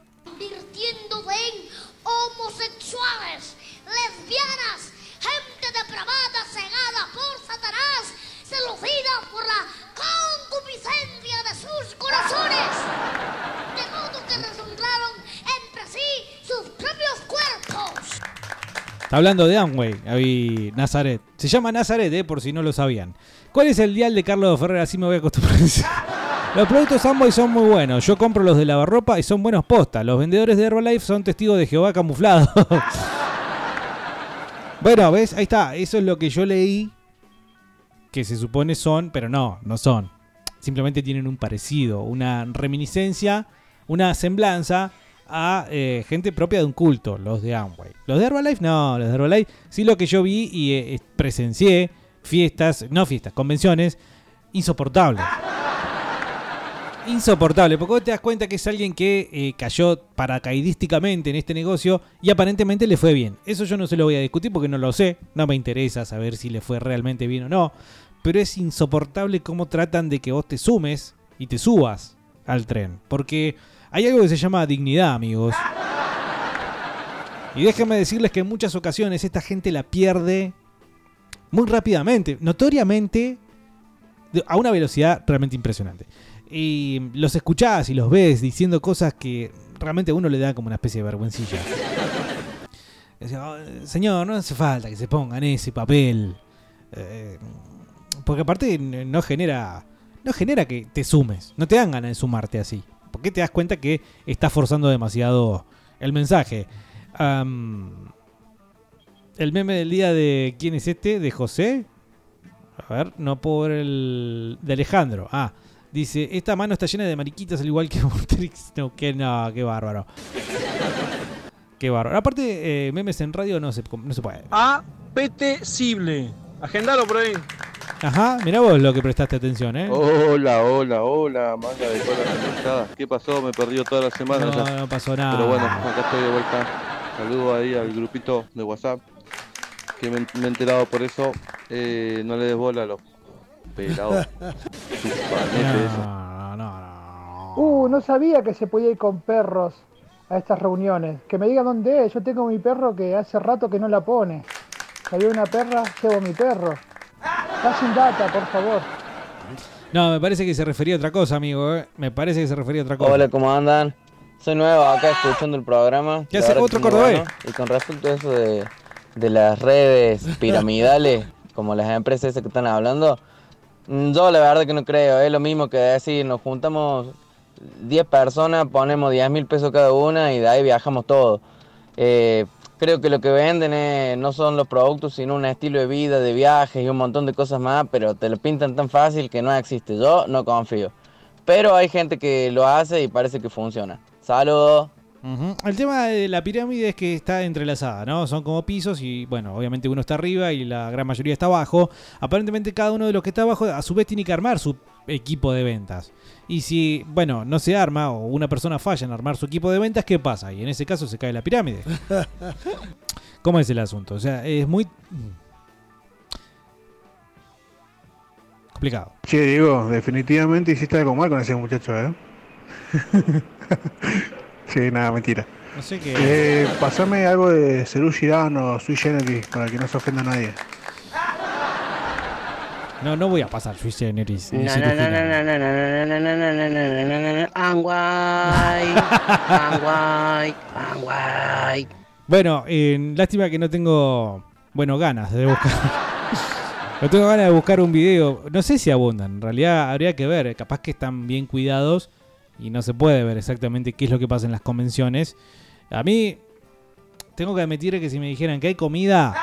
Está hablando de Amway, ahí Nazaret. Se llama Nazaret, eh, por si no lo sabían. ¿Cuál es el dial de Carlos Ferrer? Así me voy a acostumbrar. Los productos Amway son muy buenos. Yo compro los de lavarropa y son buenos postas. Los vendedores de Herbalife son testigos de Jehová camuflados. bueno, ¿ves? Ahí está. Eso es lo que yo leí. Que se supone son, pero no, no son. Simplemente tienen un parecido, una reminiscencia, una semblanza a eh, gente propia de un culto, los de Amway. Los de Herbalife no, los de Herbalife sí lo que yo vi y eh, presencié fiestas, no fiestas, convenciones insoportables. Insoportable, porque vos te das cuenta que es alguien que eh, cayó paracaidísticamente en este negocio y aparentemente le fue bien. Eso yo no se lo voy a discutir porque no lo sé, no me interesa saber si le fue realmente bien o no, pero es insoportable cómo tratan de que vos te sumes y te subas al tren, porque hay algo que se llama dignidad, amigos. Y déjenme decirles que en muchas ocasiones esta gente la pierde muy rápidamente, notoriamente, a una velocidad realmente impresionante. Y los escuchás y los ves diciendo cosas que realmente a uno le da como una especie de vergüencilla. "Oh, Señor, no hace falta que se pongan ese papel. Eh, porque aparte no genera, no genera que te sumes. No te dan ganas de sumarte así. Porque te das cuenta que estás forzando demasiado el mensaje. El meme del día de quién es este, de José. A ver, no ver el de Alejandro. Ah, dice, esta mano está llena de mariquitas al igual que Vortex. No, que no, qué bárbaro. Qué bárbaro. Aparte, eh, memes en radio no se, no se puede. Apetecible. Agendalo por ahí. Ajá, mirá vos lo que prestaste atención, ¿eh? Hola, hola, hola, manga de cola conectada. ¿Qué pasó? Me perdió toda la semana No, ya. no pasó nada. Pero bueno, acá estoy de vuelta. Saludo ahí al grupito de WhatsApp. Que me, me he enterado por eso. Eh, no le des bola a los pelados. No, no, no. Uh, no sabía que se podía ir con perros a estas reuniones. Que me digan dónde es. Yo tengo mi perro que hace rato que no la pone. Salió una perra, llevo mi perro. Da sin data, por favor. No, me parece que se refería a otra cosa, amigo. ¿eh? Me parece que se refería a otra cosa. Hola, ¿cómo andan? Soy nuevo acá escuchando el programa. ¿Qué hace otro cordobés? bueno. Y con respecto a eso de, de las redes piramidales, como las empresas esas que están hablando, mm, yo la verdad que no creo. Es lo mismo que decir, nos juntamos 10 personas, ponemos 10 mil pesos cada una y de ahí viajamos todos. Eh, creo que lo que venden no son los productos, sino un estilo de vida, de viajes y un montón de cosas más, pero te lo pintan tan fácil que no existe. Yo no confío. Pero hay gente que lo hace y parece que funciona. Saludos. El tema de la pirámide es que está entrelazada, ¿no? Son como pisos y, bueno, obviamente uno está arriba y la gran mayoría está abajo. Aparentemente cada uno de los que está abajo a su vez tiene que armar su equipo de ventas. Y si, bueno, no se arma o una persona falla en armar su equipo de ventas, ¿qué pasa? Y en ese caso se cae la pirámide. ¿Cómo es el asunto? O sea, es muy complicado. Che, Diego, definitivamente hiciste algo mal con ese muchacho, ¿eh? sí, nada, mentira. No sé qué. Eh, pasame algo de Cerú Girán o Sui Generis para que no se ofenda a nadie. No, no voy a pasar Sui Generis. No, no, no, no, no, no, no, no, no, no, no, no, no, no, no. Anguay, Anguay, Anguay. Bueno, eh, lástima que no tengo, bueno, ganas de buscar. no tengo ganas de buscar un video. No sé si abundan. En realidad habría que ver. Capaz que están bien cuidados y no se puede ver exactamente qué es lo que pasa en las convenciones. A mí, tengo que admitir que si me dijeran que hay comida,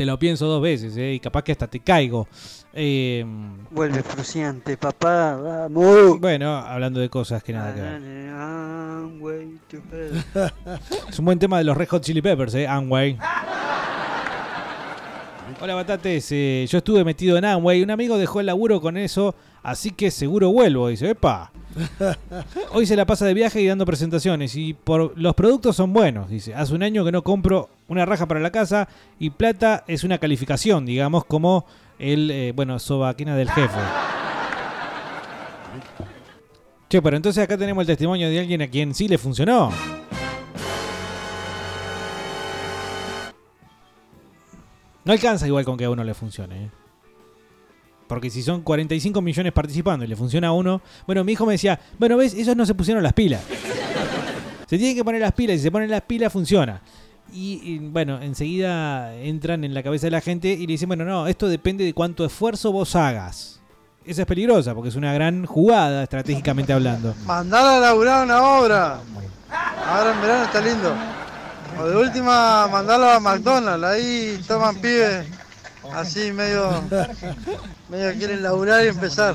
te lo pienso dos veces, ¿eh? Y capaz que hasta te caigo. Eh, Vuelve fruciante, papá, vamos. bueno, hablando de cosas que nada que ver. Hell. Es un buen tema de los Red Hot Chili Peppers, ¿eh? Amway. Hola Batates, eh, yo estuve metido en Amway, un amigo dejó el laburo con eso, así que seguro vuelvo, dice, epa. Hoy se la pasa de viaje y dando presentaciones y por los productos son buenos, dice. Hace un año que no compro una raja para la casa y plata es una calificación, digamos, como el, eh, bueno, sobaquina del jefe. Che, pero entonces acá tenemos el testimonio de alguien a quien sí le funcionó. No alcanza igual con que a uno le funcione. ¿eh? Porque si son 45 millones participando y le funciona a uno. Bueno, mi hijo me decía, bueno, ves, esos no se pusieron las pilas. Se tienen que poner las pilas y si se ponen las pilas funciona. Y, bueno, enseguida entran en la cabeza de la gente y le dicen, bueno, no, esto depende de cuánto esfuerzo vos hagas. esa es peligrosa porque es una gran jugada estratégicamente hablando. Mandala a laburar una obra. Ahora en verano está lindo. O de última, mandalo a McDonald's. Ahí toman pibes. Así medio. medio quieren laburar y empezar.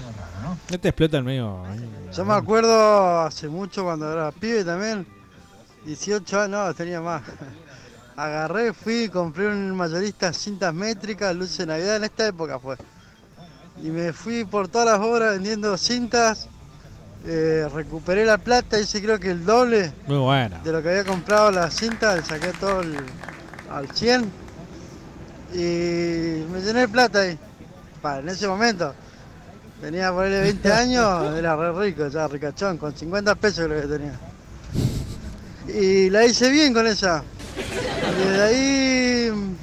No te explota el medio. Yo me acuerdo hace mucho cuando era pibe también. 18 años, no, tenía más. Agarré, fui, compré un mayorista cintas métricas, luces de Navidad, en esta época fue. Y me fui por todas las obras vendiendo cintas. eh, recuperé la plata, hice creo que el doble Muy de lo que había comprado la cinta, le saqué todo el- al 100 y me llené de plata ahí. Pa, en ese momento tenía por ahí 20 años, era re rico, ya ricachón, con 50 pesos creo que tenía. Y la hice bien con esa. Y desde ahí,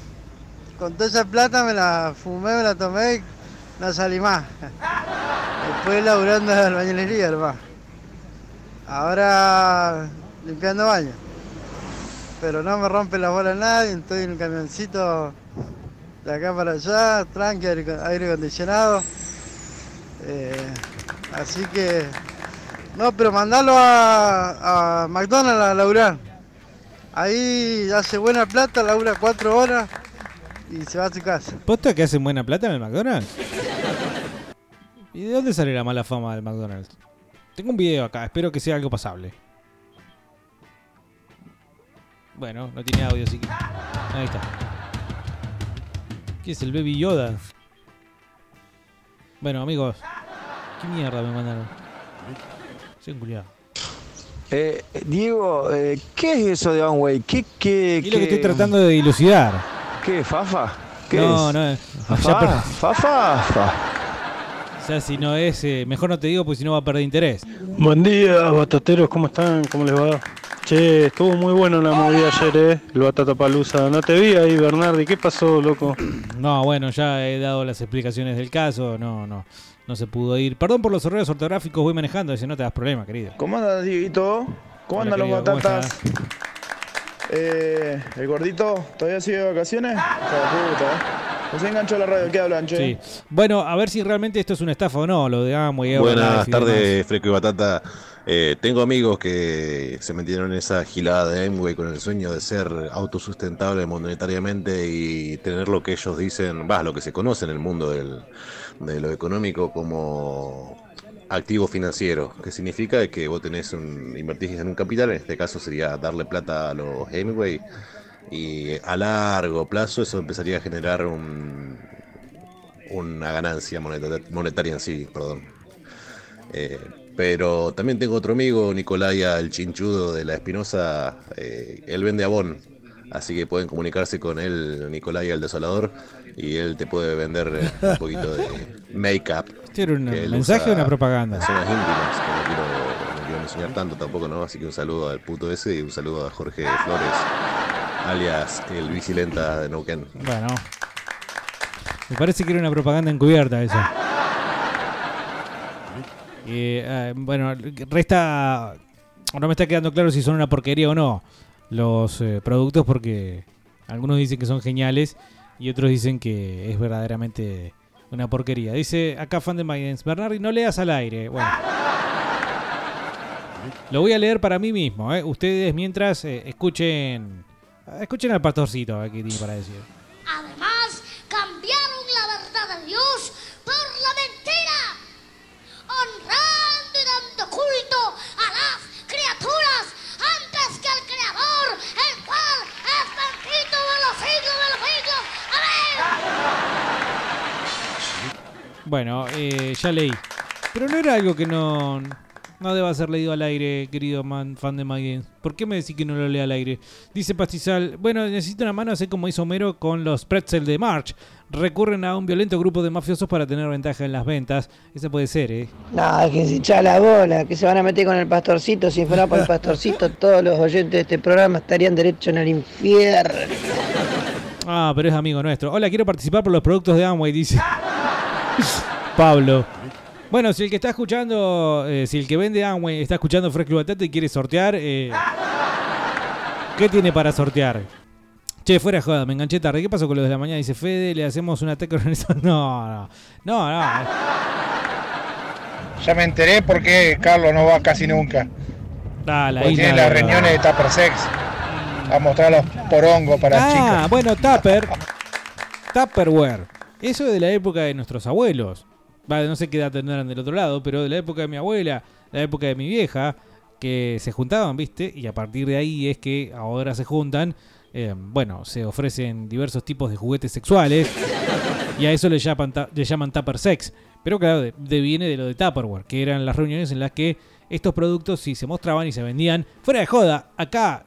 con toda esa plata me la fumé, me la tomé y no salí más. Después laburando en la albañilería, hermano. Ahora limpiando baños. Pero no me rompe la bola nadie, estoy en un camioncito de acá para allá, tranqui, aire, aire acondicionado. Eh, así que. No, pero mandalo a, a McDonald's a laburar. Ahí hace buena plata, labura cuatro horas y se va a su casa. ¿Posta que hacen buena plata en el McDonald's? ¿Y de dónde sale la mala fama del McDonald's? Tengo un video acá, espero que sea algo pasable. Bueno, no tiene audio, así que. Ahí está. ¿Qué es el Baby Yoda? Bueno, amigos. ¿Qué mierda me mandaron? Soy un culiado. Eh, Diego, eh, ¿qué es eso de Amway? ¿Qué, qué, Y lo que estoy tratando de dilucidar. ¿Qué? ¿Fafa? ¿Qué no, es? no es. ¿Fafa? ¿Fafa? Fa. O sea, si no es. eh, mejor no te digo, porque si no va a perder interés. Buen día, batateros, ¿cómo están? ¿Cómo les va? Che, estuvo muy bueno la movida ayer, ¿eh? El Batata Palusa. No te vi ahí, Bernardi. ¿Qué pasó, loco? No, bueno, ya he dado las explicaciones del caso. No, no. No se pudo ir. Perdón por los errores ortográficos, voy manejando. Ese no te das problema, querido. ¿Cómo andas, Dieguito? ¿Cómo andan los querido, ¿cómo batatas? Eh, ¿El gordito todavía sigue de vacaciones? ¿eh? No se enganchó la radio, ¿qué hablan, che? Sí. Bueno, a ver si realmente esto es una estafa o no, lo de. Buenas Herbalife y tardes, Freco y Batata. Eh, tengo amigos que se metieron en esa gilada de Amway con el sueño de ser autosustentable monetariamente y tener lo que ellos dicen, va, lo que se conoce en el mundo del- de lo económico como activo financiero, que significa que vos tenés un, invertís en un capital, en este caso sería darle plata a los Amway y a largo plazo eso empezaría a generar un, una ganancia moneta- monetaria en sí, perdón. Eh, pero también tengo otro amigo, Nicolaya, el chinchudo de la Espinosa, eh, él vende abón, así que pueden comunicarse con él, Nicolaya el desolador, y él te puede vender eh, un poquito de make-up. ¿Este era un mensaje o una propaganda? Zonas íntimas, que no quiero, no quiero enseñar tanto tampoco, ¿no? Así que un saludo al puto ese y un saludo a Jorge Flores, alias el bicilenta de Neuquén. Bueno. Me parece que era una propaganda encubierta esa. Eh, bueno, resta. No me está quedando claro si son una porquería o no los eh, productos, porque algunos dicen que son geniales y otros dicen que es verdaderamente una porquería. Dice acá fan de Maidens, Bernardi, no leas al aire. Bueno. Lo voy a leer para mí mismo. ¿eh? Ustedes mientras eh, escuchen. Escuchen al pastorcito, a tiene para decir. Además, cambiaron la verdad de Dios por la mentira, honrando y dando culto a las criaturas antes que al Creador, el cual es bendito de los siglos de los siglos. Amén. Bueno, eh, ya leí. Pero no era algo que no, no deba ser leído al aire, querido man, fan de My Games. ¿Por qué me decís que no lo lea al aire? Dice Pastizal, bueno, necesito una mano, así como hizo Homero con los pretzel de March. Recurren a un violento grupo de mafiosos para tener ventaja en las ventas. Ese puede ser, ¿eh? No, déjense hinchar la bola, que se van a meter con el pastorcito. Si fuera por el pastorcito, todos los oyentes de este programa estarían derecho en el infierno. Ah, pero es amigo nuestro. Hola, quiero participar por los productos de Amway, dice Pablo. Bueno, si el que está escuchando, eh, si el que vende Amway está escuchando Fresco y Batata y quiere sortear, eh, ¿qué tiene para sortear? Che, fuera joda, me enganché tarde. ¿Qué pasó con los de la mañana? Dice Fede, le hacemos un ataque organizado. No, no, no, no. Ya me enteré por qué Carlos no va casi nunca. Ah, la Porque tiene las reuniones de Tupper Sex. A mostrar los porongos para ah, chicas. bueno, Tupper. Tupperware. Eso es de la época de nuestros abuelos. Vale, no sé qué edad tendrán del otro lado, pero de la época de mi abuela, la época de mi vieja, que se juntaban, ¿viste? Y a partir de ahí es que ahora se juntan. eh, bueno, se ofrecen diversos tipos de juguetes sexuales. Y a eso le llaman, le llaman Tupper Sex. Pero claro, de, de- viene de lo de Tupperware, que eran las reuniones en las que estos productos sí se mostraban y se vendían. Fuera de joda, acá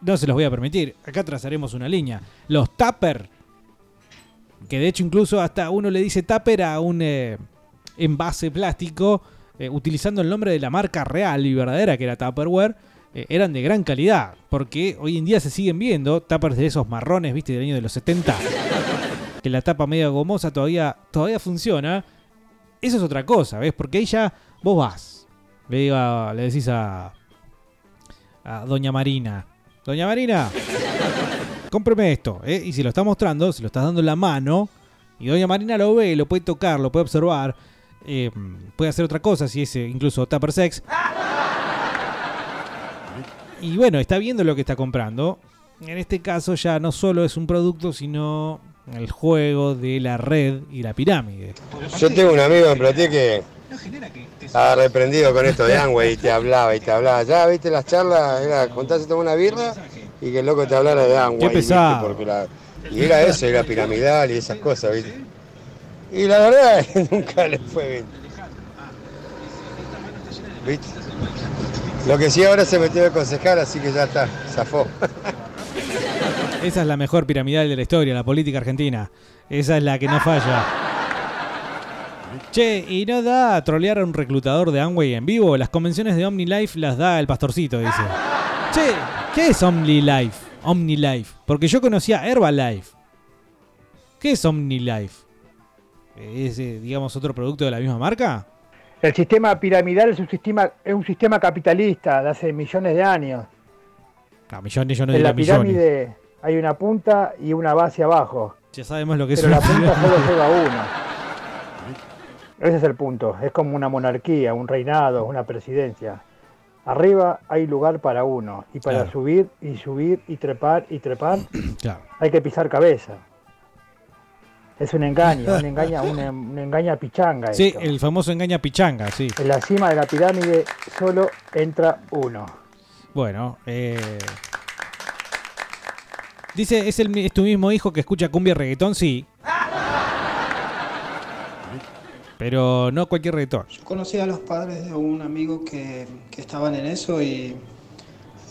no se los voy a permitir. Acá trazaremos una línea. Los Tupper, que de hecho incluso hasta uno le dice Tupper a un eh, envase plástico, eh, utilizando el nombre de la marca real y verdadera que era Tupperware, eh, eran de gran calidad. Porque hoy en día se siguen viendo Tuppers de esos marrones, viste, del año de los 70. Que la tapa media gomosa todavía, todavía funciona. Eso es otra cosa, ¿ves? Porque ahí ya vos vas. Le, diga, le decís a, a Doña Marina. Doña Marina, cómpreme esto. ¿eh? Y si lo está mostrando, se lo estás dando en la mano. Y Doña Marina lo ve, lo puede tocar, lo puede observar. eh, puede hacer otra cosa, si es eh, incluso Tupper Sex. Y bueno, está viendo lo que está comprando. En este caso ya no solo es un producto, sino el juego de la red y la pirámide. Yo tengo un amigo en Plotier que estaba reprendido con esto de Angway y te hablaba y te hablaba. Ya viste las charlas, era contarse tomar una birra y que el loco te hablara de Angway. Qué. Porque la- y era eso, era piramidal y esas cosas, ¿viste? Y la verdad es que nunca le fue bien. ¿Viste? Lo que sí ahora se metió de concejal, así que ya está, zafó. Esa es la mejor piramidal de la historia, la política argentina. Esa es la que no falla. Che, ¿y no da a trolear a un reclutador de Amway en vivo? Las convenciones de OmniLife las da el pastorcito, dice. Che, ¿qué es OmniLife? OmniLife. Porque yo conocía Herbalife. ¿Qué es OmniLife? ¿Es, eh, digamos, otro producto de la misma marca? El sistema piramidal es un sistema, es un sistema capitalista de hace millones de años. No, millones, yo no en la millones. pirámide hay una punta y una base abajo. Ya sabemos lo que es Pero la punta solo lleva uno. Ese es el punto. Es como una monarquía, un reinado, una presidencia. Arriba hay lugar para uno. Y para Claro. subir y subir y trepar y trepar Claro. hay que pisar cabeza. Es un engaño, un engaña, un, un engaña pichanga. Sí, esto. el famoso engaña pichanga, sí. En la cima de la pirámide solo entra uno. Bueno, eh... Dice, ¿es, el, ¿es tu mismo hijo que escucha cumbia y reggaetón? Sí. Pero no cualquier reggaetón. Conocí a los padres de un amigo que, que estaban en eso y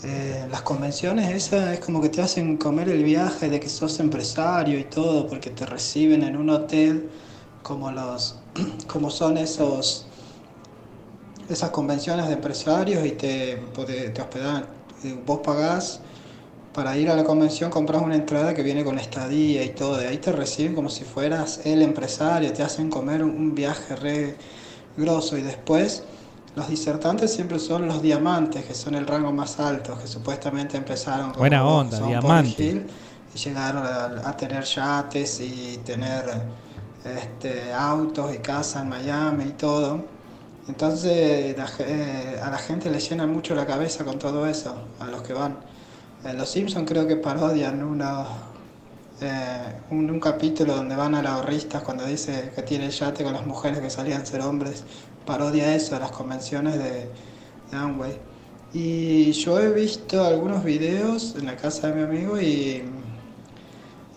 eh, las convenciones esas es como que te hacen comer el viaje de que sos empresario y todo porque te reciben en un hotel como los como son esos esas convenciones de empresarios y te, te hospedan. Vos pagás para ir a la convención, compras una entrada que viene con estadía y todo. De ahí te reciben como si fueras el empresario, te hacen comer un, viaje re grosso. Y después, los disertantes siempre son los diamantes, que son el rango más alto, que supuestamente empezaron como Buena onda, diamante. Hill, y llegaron a, a tener yates y tener este, autos y casa en Miami y todo. Entonces la eh, a la gente le llena mucho la cabeza con todo eso, a los que van. En Los Simpsons creo que parodian uno, eh, un, un capítulo donde van a la ahorristas cuando dice que tiene yate con las mujeres que salían ser hombres. Parodia eso, las convenciones de, de Amway. Y yo he visto algunos videos en la casa de mi amigo y,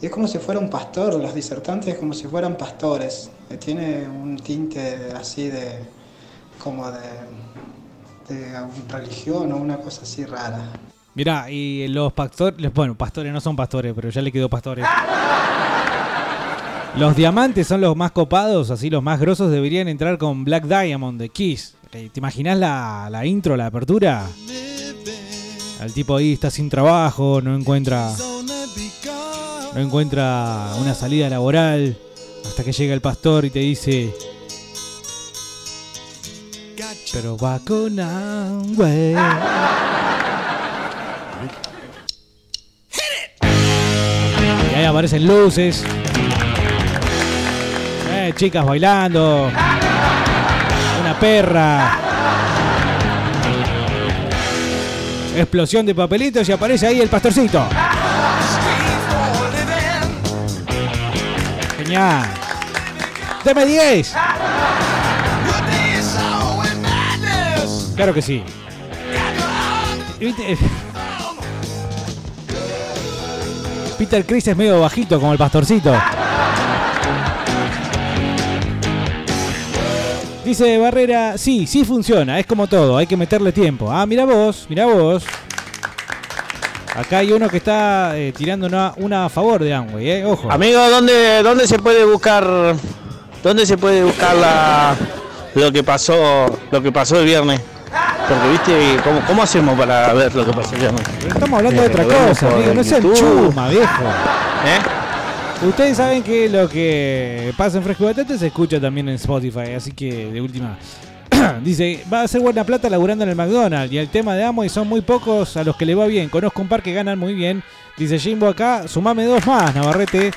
es como si fuera un pastor, los disertantes como si fueran pastores. Eh, Tiene un tinte así de como de religión o una cosa así rara. Mirá, y los pastores, bueno, pastores no son pastores, pero ya le quedó pastores. Los diamantes son los más copados, así los más grosos deberían entrar con Black Diamond de Kiss. Eh, ¿Te imaginas la, la intro, la apertura? El tipo ahí está sin trabajo, no encuentra no encuentra una salida laboral hasta que llega el pastor y te dice pero va con Amway. Aparecen luces. Eh, chicas bailando. Una perra. Explosión de papelitos y aparece ahí el pastorcito. Genial. Deme 10. Claro que sí. Peter Chris es medio bajito como el pastorcito. Dice Barrera, sí, sí funciona, es como todo, hay que meterle tiempo. Ah, mira vos, mira vos. Acá hay uno que está eh, tirando una, una a favor de Amway, eh, ojo. Amigo, ¿dónde, ¿dónde se puede buscar dónde se puede buscar la, lo que pasó lo que pasó el viernes? Porque viste cómo, cómo hacemos para ver lo que el viernes. Estamos hablando de otra cosa, amigo, no sean chuma, viejo. ¿Eh? Ustedes saben que lo que pasa en Fresco y Batata se escucha también en Spotify, así que de última. Dice, va a ser buena plata laburando en el McDonald's y el tema de Amo y son muy pocos a los que le va bien. Conozco un par que ganan muy bien. Dice Jimbo acá, sumame dos más, Navarrete.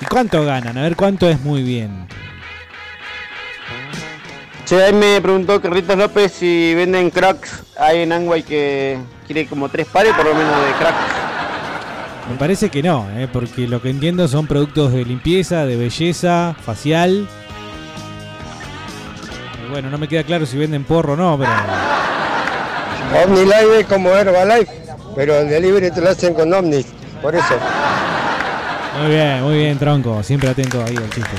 ¿Y cuánto ganan? A ver cuánto es muy bien. Che, ahí me preguntó Carlitos López si venden cracks. Hay en Angway que quiere como tres pares por lo menos de cracks. Me parece que no, ¿eh? porque lo que entiendo son productos de limpieza, de belleza, facial. Y bueno, no me queda claro si venden porro o no, pero... OmniLive es como Herbalife, pero el delivery te lo hacen con Omnis, por eso. Muy bien, muy bien, tronco. Siempre atento ahí al chiste.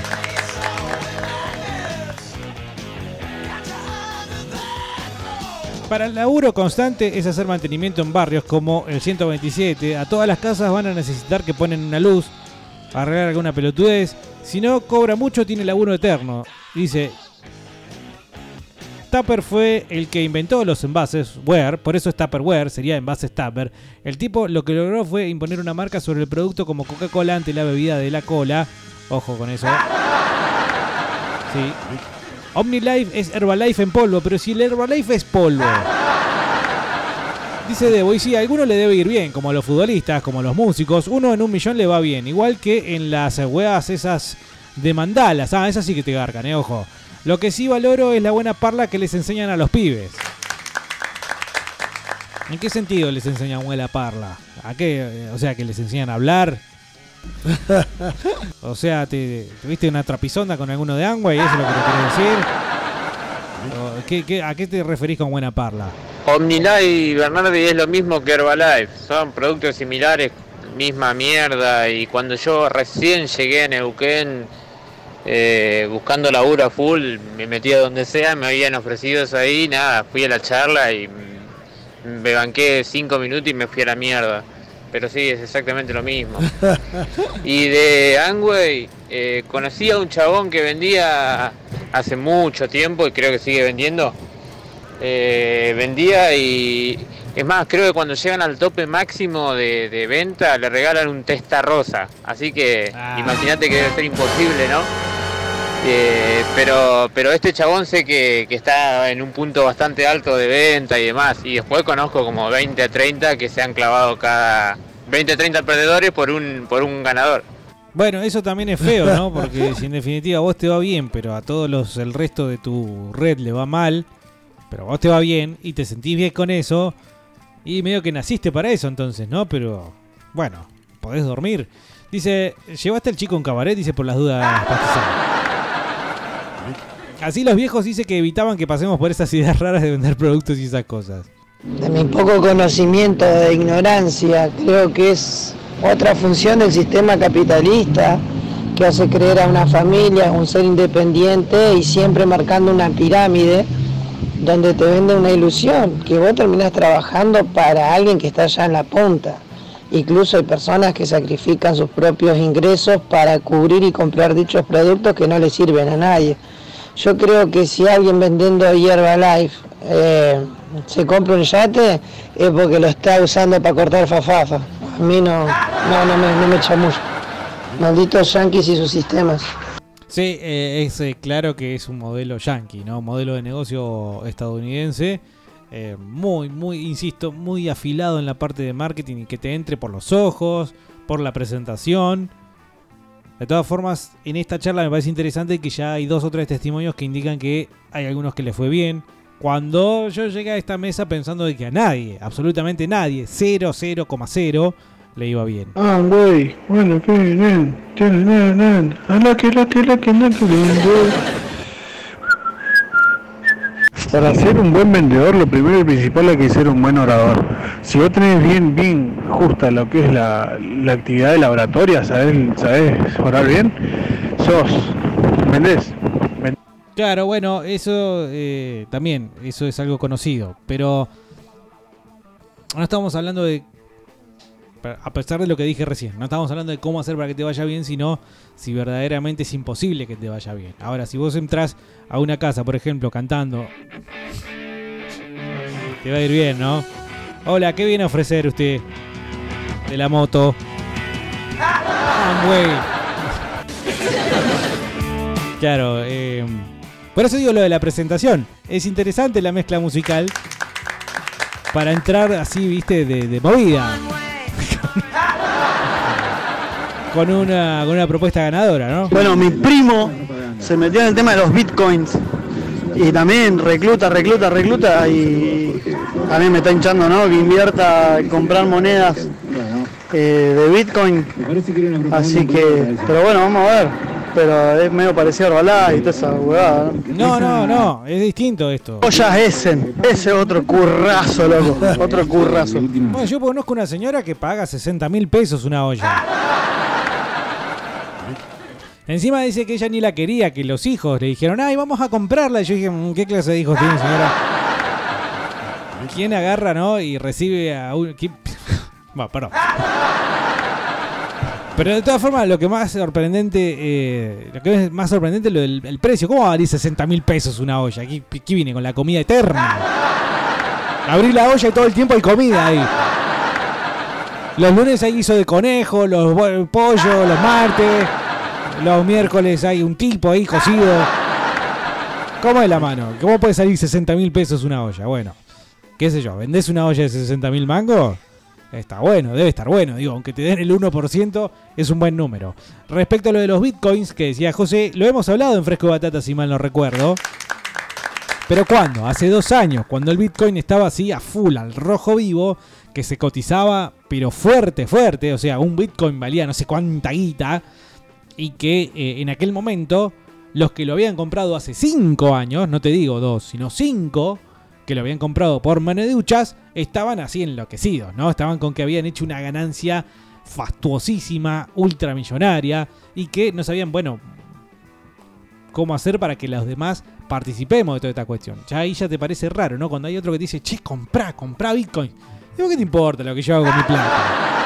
Para el laburo constante es hacer mantenimiento en barrios como el 127. A todas las casas van a necesitar que ponen una luz, arreglar alguna pelotudez. Si no cobra mucho, tiene laburo eterno. Dice, Tupper fue el que inventó los envases Ware, por eso es Tupperware, sería envases Tupper. El tipo lo que logró fue imponer una marca sobre el producto como Coca-Cola ante la bebida de la cola. Ojo con eso. Sí. OmniLife es Herbalife en polvo, pero si el Herbalife es polvo. Dice Debo, y sí, a alguno le debe ir bien, como a los futbolistas, como a los músicos. Uno en un millón le va bien, igual que en las weas esas de mandalas. Ah, esas sí que te garcan, eh, ojo. Lo que sí valoro es la buena parla que les enseñan a los pibes. ¿En qué sentido les enseñan buena parla? ¿A qué? O sea, que les enseñan a hablar. o sea, ¿te, ¿tuviste una trapisonda con alguno de Angway? ¿Eso es lo que te querés decir? O, ¿qué- qué- a qué te referís con buena parla? Omnilife y Bernardi es lo mismo que Herbalife, son productos similares, misma mierda. Y cuando yo recién llegué a Neuquén eh, buscando laburo a full, me metí a donde sea, me habían ofrecido eso ahí, nada, fui a la charla y me banqué cinco minutos y me fui a la mierda. Pero sí, es exactamente lo mismo. Y de Angway, eh, conocí a un chabón que vendía hace mucho tiempo y creo que sigue vendiendo. Eh, vendía y es más, creo que cuando llegan al tope máximo de, de venta le regalan un testa rosa. Así que imagínate que debe ser imposible, ¿no? Eh, pero, pero este chabón sé que, que está en un punto bastante alto de venta y demás. Y después conozco como 20 a 30 que se han clavado cada 20 a 30 perdedores por un, por un ganador. Bueno, eso también es feo, ¿no? Porque si en definitiva vos te va bien, pero a todos los el resto de tu red le va mal, pero a vos te va bien y te sentís bien con eso, y medio que naciste para eso entonces, ¿no? Pero bueno, podés dormir. Dice, ¿llevaste al chico en cabaret? Dice por las dudas. Así los viejos dice que evitaban que pasemos por esas ideas raras de vender productos y esas cosas. De mi poco conocimiento, de ignorancia, creo que es otra función del sistema capitalista que hace creer a una familia, un ser independiente y siempre marcando una pirámide donde te vende una ilusión, que vos terminás trabajando para alguien que está allá en la punta. Incluso hay personas que sacrifican sus propios ingresos para cubrir y comprar dichos productos que no le sirven a nadie. Yo creo que si alguien vendiendo Herbalife eh, se compra un yate es porque lo está usando para cortar fafafa. A mí no, no, no me, no me. Malditos yanquis y sus sistemas. Sí, eh, es eh, claro que es un modelo yankee, ¿no? Modelo de negocio estadounidense. eh, muy, muy, insisto, muy afilado en la parte de marketing y que te entre por los ojos, por la presentación. De todas formas, en esta charla me parece interesante que ya hay dos o tres testimonios que indican que hay algunos que le fue bien. Cuando yo llegué a esta mesa pensando de que a nadie, absolutamente nadie, 0, 0,0, le iba bien. Ah, güey, bueno, que nen, tiene, nen, nen, a la que la que la que la que lindo. Para ser un buen vendedor, lo primero y principal hay que ser un buen orador. Si vos tenés bien, bien justa lo que es la, la actividad de la oratoria, sabés, sabés orar bien, sos, vendés. Claro, bueno, eso eh, también, eso es algo conocido. Pero no estamos hablando de, a pesar de lo que dije recién, no estamos hablando de cómo hacer para que te vaya bien, sino si verdaderamente es imposible que te vaya bien. Ahora, si vos entras a una casa, por ejemplo, cantando, te va a ir bien, ¿no? Hola, ¿qué viene a ofrecer usted? De la moto. Ah. Claro, eh, por eso digo lo de la presentación. Es interesante la mezcla musical para entrar así, viste, de, de movida. Con, una, con una propuesta ganadora, ¿no? Bueno, mi primo se metió en el tema de los bitcoins y también recluta, recluta, recluta y también me está hinchando, ¿no? Que invierta en comprar monedas eh, de bitcoin. Así que, pero bueno, vamos a ver. Pero es medio parecido a Herbalife y toda esa huevada, ¿no? No, no, no, es distinto esto. Ollas Essen, ese otro currazo, loco, otro currazo. Bueno, yo conozco una señora que paga 60 mil pesos una olla. Encima dice que ella ni la quería, que los hijos le dijeron, ay, vamos a comprarla. Y yo dije, "Mm, ¿qué clase de hijos tiene, señora? ¿Quién agarra, no? Y recibe a un... Bueno, perdón. Pero de todas formas, lo que más sorprendente, eh, lo que es más sorprendente es el precio. ¿Cómo va a valer 60 mil pesos una olla? Aquí, aquí viene con la comida eterna. Abrir la olla y todo el tiempo hay comida ahí. Los lunes hay guiso de conejo, los bo- pollo, los martes, los miércoles hay un tipo ahí cocido. ¿Cómo es la mano? ¿Cómo puede salir 60 mil pesos una olla? Bueno, qué sé yo, ¿vendés una olla de 60 mil mangos? Está bueno, debe estar bueno. Digo, aunque te den el 1%, es un buen número. Respecto a lo de los bitcoins que decía José, lo hemos hablado en Fresco Batata, si mal no recuerdo. Pero ¿cuándo? Hace dos años, cuando el bitcoin estaba así a full, al rojo vivo, que se cotizaba, pero fuerte, fuerte. O sea, un bitcoin valía no sé cuánta guita. Y que eh, en aquel momento, los que lo habían comprado hace cinco años, no te digo dos, sino cinco, que lo habían comprado por maneduchas, estaban así enloquecidos, ¿no? Estaban con que habían hecho una ganancia fastuosísima, ultramillonaria, y que no sabían, bueno, cómo hacer para que los demás participemos de toda esta cuestión. Ya ahí ya te parece raro, ¿no? Cuando hay otro que dice, che, comprá, comprá Bitcoin. Digo, ¿qué te importa lo que yo hago con mi plata?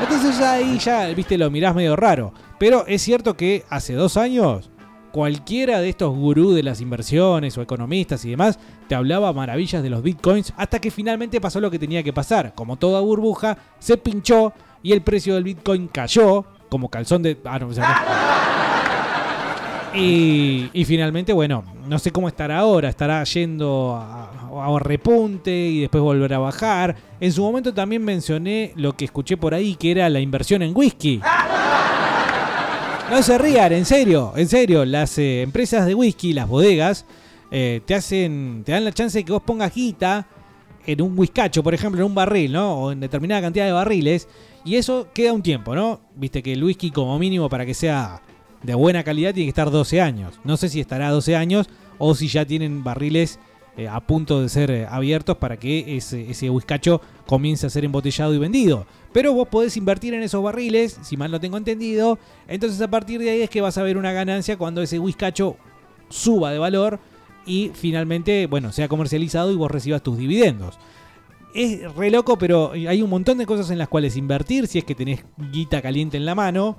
Entonces ya ahí ya, viste, lo mirás medio raro. Pero es cierto que hace dos años, cualquiera de estos gurús de las inversiones o economistas y demás, te hablaba maravillas de los bitcoins hasta que finalmente pasó lo que tenía que pasar. Como toda burbuja, se pinchó y el precio del bitcoin cayó como calzón de... Ah, no, no. Y, y finalmente, bueno, no sé cómo estará ahora. Estará yendo a, repunte y después volver a bajar. En su momento también mencioné lo que escuché por ahí, que era la inversión en whisky. No se rían, en serio, en serio. Las eh, empresas de whisky, las bodegas, eh, te hacen, te dan la chance de que vos pongas guita en un whiskacho, por ejemplo, en un barril, ¿no? O en determinada cantidad de barriles. Y eso queda un tiempo, ¿no? Viste que el whisky como mínimo para que sea de buena calidad tiene que estar 12 años. No sé si estará 12 años o si ya tienen barriles eh, a punto de ser eh, abiertos para que ese, ese whiskacho comience a ser embotellado y vendido. Pero vos podés invertir en esos barriles, si mal no tengo entendido. Entonces a partir de ahí es que vas a ver una ganancia cuando ese whiskacho suba de valor y finalmente, bueno, sea comercializado y vos recibas tus dividendos. Es re loco, pero hay un montón de cosas en las cuales invertir si es que tenés guita caliente en la mano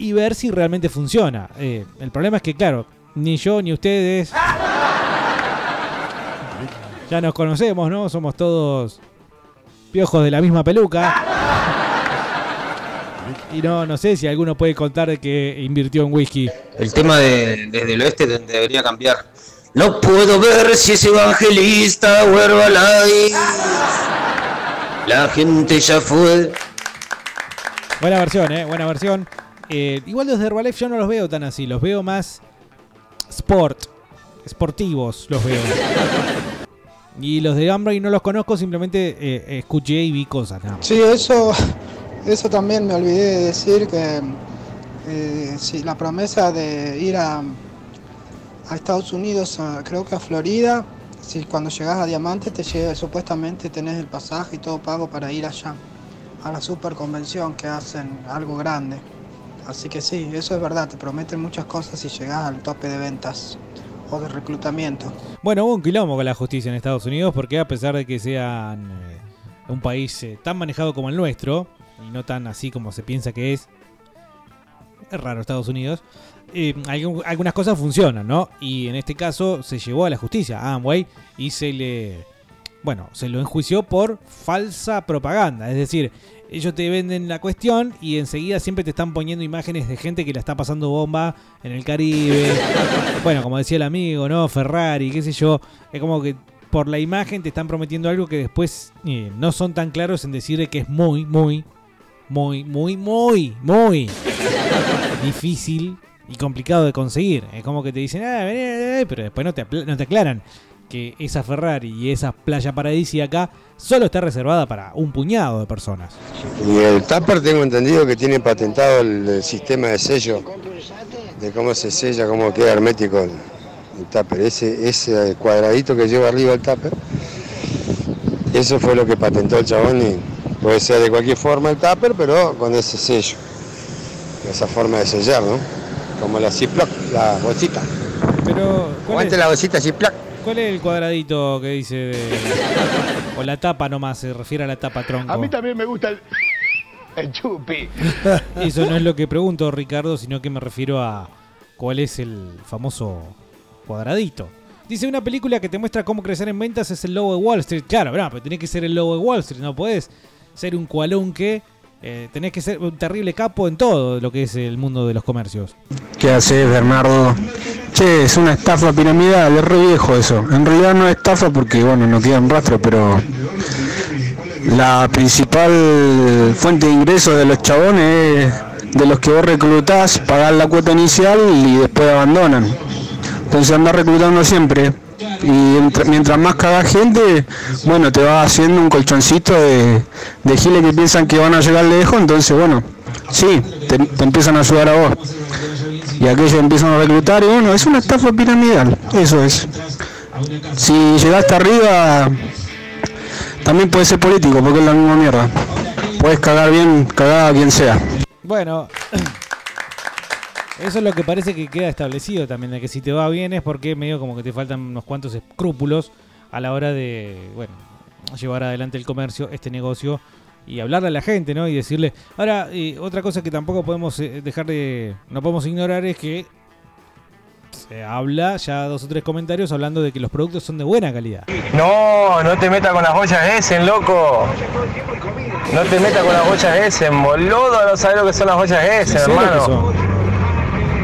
y ver si realmente funciona. Eh, el problema es que, claro, ni yo ni ustedes ya nos conocemos, ¿no? Somos todos piojos de la misma peluca. Y no, no sé si alguno puede contar que invirtió en whisky. El tema de, desde el oeste de- debería cambiar. No puedo ver si es evangelista o Herbalife. La gente ya fue. Buena versión, ¿eh? Buena versión. Eh, igual los de Herbalife yo no los veo tan así, los veo más sport, sportivos los veo. Y los de Amway no los conozco, simplemente eh, escuché y vi cosas. nada más. Sí, eso, eso también me olvidé de decir que eh, sí, la promesa de ir a, a Estados Unidos, a- creo que a Florida, si cuando llegas a Diamante te llega, supuestamente tenés el pasaje y todo pago para ir allá, a la super convención que hacen algo grande. Así que sí, eso es verdad, te prometen muchas cosas si llegas al tope de ventas o de reclutamiento. Bueno, hubo un quilombo con la justicia en Estados Unidos porque a pesar de que sean eh, un país eh, tan manejado como el nuestro, y no tan así como se piensa que es, es raro Estados Unidos, eh, algunas cosas funcionan, ¿no? Y en este caso se llevó a la justicia a Amway y se le, bueno, se lo enjuició por falsa propaganda, es decir, ellos te venden la cuestión y enseguida siempre te están poniendo imágenes de gente que la está pasando bomba en el Caribe. Bueno, como decía el amigo, ¿no? Ferrari, qué sé yo. Es como que por la imagen te están prometiendo algo que después eh, no son tan claros en decir que es muy, muy, muy, muy, muy, muy difícil y complicado de conseguir. Es como que te dicen, ah, vení, vení", pero después no te, no te aclaran que esa Ferrari y esa playa paradisíaca solo está reservada para un puñado de personas. Y el Tupper tengo entendido que tiene patentado el, el sistema de sello, de cómo se sella, cómo queda hermético el, el Tupper. Ese, ese cuadradito que lleva arriba el Tupper, eso fue lo que patentó el chabón y puede ser de cualquier forma el Tupper, pero con ese sello, esa forma de sellar, ¿no? Como la Ziploc, la bolsita. Pero, ¿cuál Aguante es, la bolsita Ziploc. Cuál es el cuadradito que dice de... O la tapa nomás, se refiere a la tapa tronco. A mí también me gusta el, el chupi. Eso no es lo que pregunto, Ricardo, sino que me refiero a cuál es el famoso cuadradito. Dice una película que te muestra cómo crecer en ventas es el logo de Wall Street. Claro, pero tenés que ser el logo de Wall Street, no podés ser un cualunque. Eh, tenés que ser un terrible capo en todo lo que es el mundo de los comercios. ¿Qué haces, Bernardo? Che, es una estafa piramidal, es re viejo eso. En realidad no es estafa porque, bueno, no queda un rastro, pero la principal fuente de ingresos de los chabones es de los que vos reclutás, pagás la cuota inicial y después abandonan. Entonces andás reclutando siempre. Y mientras más cagás gente, bueno, te va haciendo un colchoncito de, de giles que piensan que van a llegar lejos, entonces bueno, sí, te, te empiezan a ayudar a vos. Y aquellos empiezan a reclutar y bueno, es una estafa piramidal, eso es. Si llegaste arriba, también puedes ser político, porque es la misma mierda. Puedes cagar bien, cagar a quien sea. Bueno, eso es lo que parece que queda establecido también, de que si te va bien es porque medio como que te faltan unos cuantos escrúpulos a la hora de, bueno, llevar adelante el comercio, este negocio y hablarle a la gente, ¿no? Y decirle... Ahora, eh, otra cosa que tampoco podemos eh, dejar de... No podemos ignorar es que se habla ya dos o tres comentarios hablando de que los productos son de buena calidad. No, no te metas con las joyas Essen, loco. No te metas con las joyas Essen, boludo. No sabes lo que son las joyas Essen, ¿En serio hermano.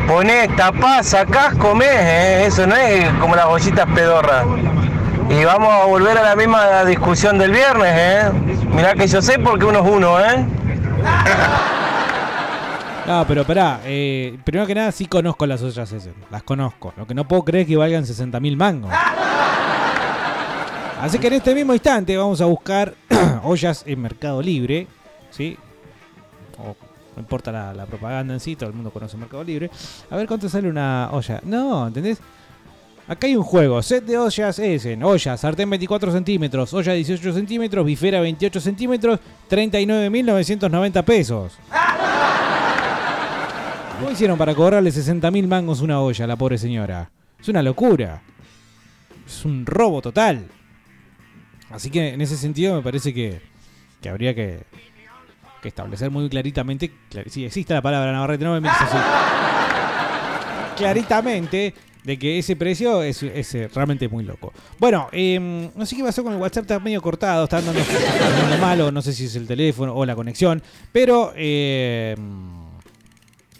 Ponés, tapás, sacás, comés, ¿eh? Eso no es como las joyitas pedorras. Y vamos a volver a la misma discusión del viernes, ¿eh? Mirá que yo sé porque uno es uno, ¿eh? No, pero pará, eh, primero que nada sí conozco las ollas esas, las conozco. Lo que no puedo creer es que valgan 60 mil mangos. Así que en este mismo instante vamos a buscar ollas en Mercado Libre, ¿sí? O no importa la, propaganda en sí, todo el mundo conoce Mercado Libre. A ver cuánto sale una olla. No, ¿entendés? Acá hay un juego, set de ollas Essen, ollas, sartén 24 centímetros, olla 18 centímetros, bifera 28 centímetros, 39.990 pesos. ¿Cómo hicieron para cobrarle 60 mil mangos una olla a la pobre señora? Es una locura. Es un robo total. Así que en ese sentido me parece que, que habría que, que establecer muy claritamente, clar- si existe la palabra Navarrete, no me así. Claritamente de que ese precio es, es, eh, realmente muy loco. Bueno, eh, no sé qué pasó con el WhatsApp, está medio cortado, está andando, andando malo, no sé si es el teléfono o la conexión, pero eh,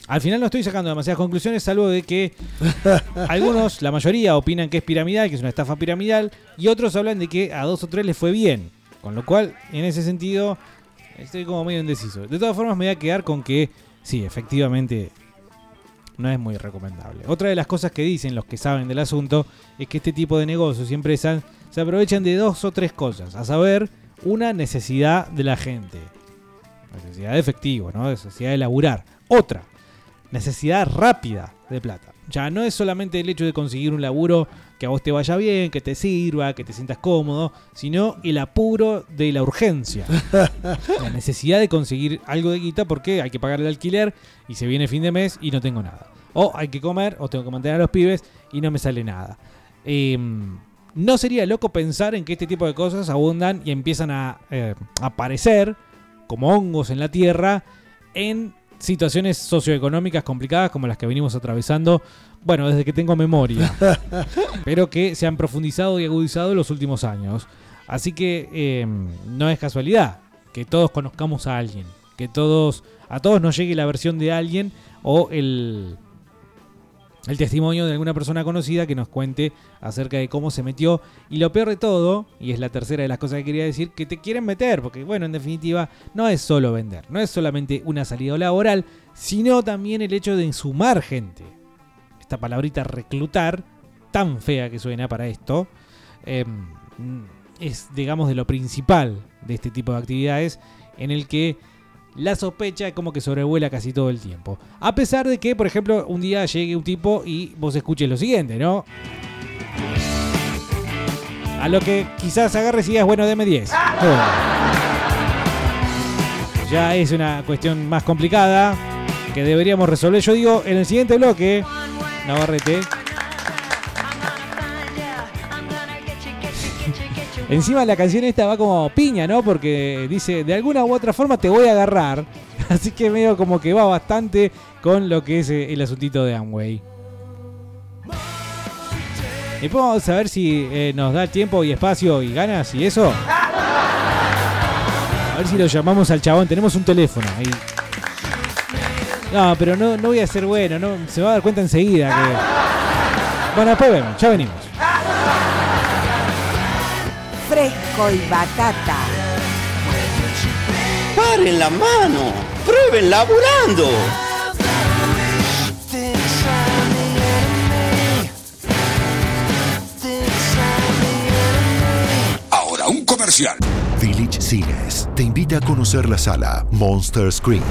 al final no estoy sacando demasiadas conclusiones, salvo de que algunos, la mayoría, opinan que es piramidal, que es una estafa piramidal, y otros hablan de que a dos o tres les fue bien. Con lo cual, en ese sentido, estoy como medio indeciso. De todas formas, me voy a quedar con que sí, efectivamente no es muy recomendable. Otra de las cosas que dicen los que saben del asunto es que este tipo de negocios y empresas se aprovechan de dos o tres cosas, a saber, una necesidad de la gente, necesidad de efectivo, ¿no? necesidad de laburar. Otra, necesidad rápida de plata. Ya no es solamente el hecho de conseguir un laburo que a vos te vaya bien, que te sirva, que te sientas cómodo, sino el apuro de la urgencia. la necesidad de conseguir algo de guita porque hay que pagar el alquiler y se viene fin de mes y no tengo nada. O hay que comer o tengo que mantener a los pibes y no me sale nada. Em, no sería loco pensar en que este tipo de cosas abundan y empiezan a eh, aparecer como hongos en la tierra en situaciones socioeconómicas complicadas como las que venimos atravesando, bueno, desde que tengo memoria, pero que se han profundizado y agudizado en los últimos años. Así que em, no es casualidad que todos conozcamos a alguien, que todos a todos nos llegue la versión de alguien o el el testimonio de alguna persona conocida que nos cuente acerca de cómo se metió. Y lo peor de todo, y es la tercera de las cosas que quería decir, que te quieren meter, porque bueno, en definitiva, no es solo vender, no es solamente una salida laboral, sino también el hecho de sumar gente. Esta palabrita reclutar, tan fea que suena para esto, em, es, digamos, de lo principal de este tipo de actividades en el que la sospecha es como que sobrevuela casi todo el tiempo. A pesar de que, por ejemplo, un día llegue un tipo y vos escuches lo siguiente, ¿no? A lo que quizás agarres y digas, bueno, deme 10. Ya es una cuestión más complicada que deberíamos resolver. Yo digo, en el siguiente bloque, Navarrete. Encima la canción esta va como piña, ¿no? Porque dice, de alguna u otra forma te voy a agarrar. Así que medio como que va bastante con lo que es eh, el asuntito de Amway. Y vamos a ver si eh, nos da tiempo y espacio y ganas y eso. A ver si lo llamamos al chabón. Tenemos un teléfono ahí. No, pero no, no voy a ser bueno. No, se va a dar cuenta enseguida. Bueno, después vemos. Ya venimos. Y batata. ¡Paren la mano! ¡Prueben laburando! Ahora un comercial. Village Cines te invita a conocer la sala Monster Screen